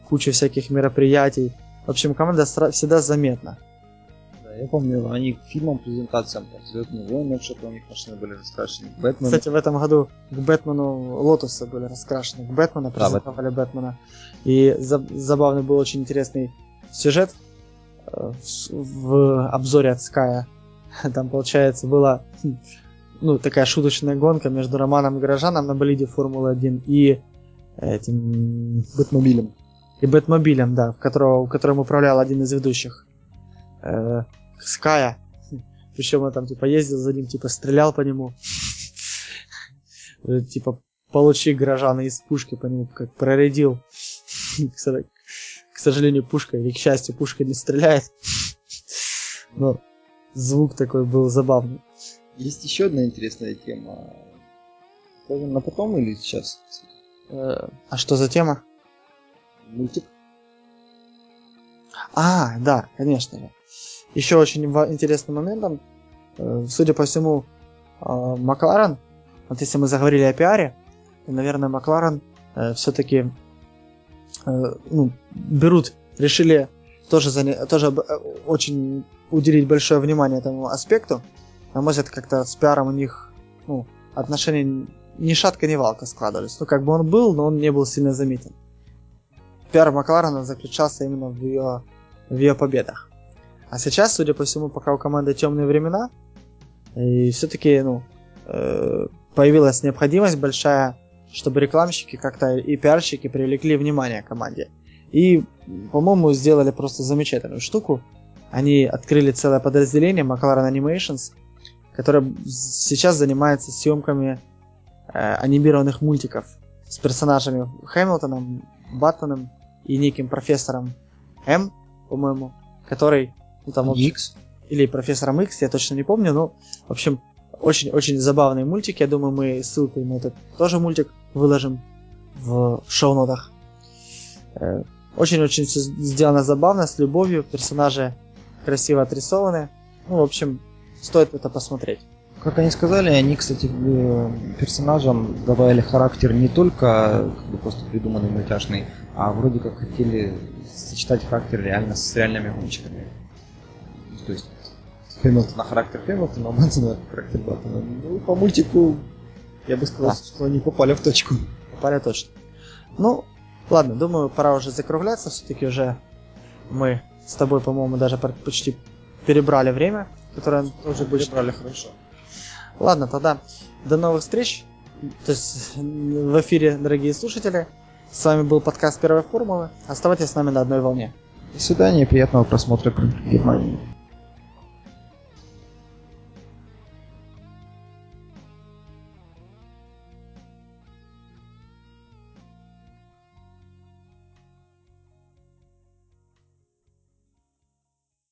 кучу всяких мероприятий. В общем, команда всегда заметна. Да, я помню, они к фильмам, презентациям, там, Звездные войны, что-то у них машины были раскрашены. Бэтмен. Кстати, в этом году к Бэтмену Лотусы были раскрашены. К Бэтмена Да, презентовали Бэтмена. И за- забавный был очень интересный сюжет э, в, в обзоре от Ская. Там, получается, была хм, ну, такая шуточная гонка между Романом Горожаном на болиде Формулы-1 и этим Бэтмобилем. И Бэтмобилем, да, которого, в котором управлял один из ведущих. Э, Ская. Причем он там типа ездил за ним, типа стрелял по нему. Типа получи горожана из пушки по нему, как. К со- К сожалению, пушка, или к счастью, пушка не стреляет. Но звук такой был забавный. Есть еще одна интересная тема. Скажем, на потом или сейчас? Э, А что за тема? Мультик. А, да, конечно же. Еще очень интересным моментом, э, судя по всему, э, Макларен, вот если мы заговорили о пиаре, то, наверное, Макларен все-таки ну, берут, решили тоже, заня- тоже э, очень уделить большое внимание этому аспекту. На мой взгляд, как-то с пиаром у них ну, отношения ни шатка, ни валка складывались. Ну, как бы он был, но он не был сильно заметен. Пиар Макларена заключался именно в ее, в ее победах. А сейчас, судя по всему, пока у команды темные времена, и все-таки, ну, э, появилась необходимость большая, чтобы рекламщики как-то и пиарщики привлекли внимание команде. И, по-моему, сделали просто замечательную штуку. Они открыли целое подразделение McLaren Animations, которое сейчас занимается съемками э, анимированных мультиков с персонажами Хэмилтоном, Баттоном и неким профессором М, по-моему, который ну, там, общем, X. или профессором X, я точно не помню, но, в общем, очень-очень забавные мультики. Я думаю, мы ссылку на этот тоже мультик выложим в шоу-нотах. Э, Очень-очень все сделано забавно, с любовью, персонажи красиво отрисованы. Ну, в общем, стоит это посмотреть. Как они сказали, они, кстати, э, персонажам добавили характер не только как бы, просто придуманный мультяшный, а вроде как хотели сочетать характер реально с реальными гонщиками. То есть Хэмилтон на характер Хэмилтона, а Баттона на характер Баттона. Ну, по мультику я бы сказал, Да. что они попали в точку. Попали точно. Ну, ладно, думаю, пора уже закругляться. Все-таки уже мы с тобой, по-моему, даже почти перебрали время, которое Тоже обычно брали хорошо. Ладно, тогда до новых встреч. То есть в эфире, дорогие слушатели. С вами был подкаст Первой формулы. Оставайтесь с нами на одной волне. До свидания, приятного просмотра Германии.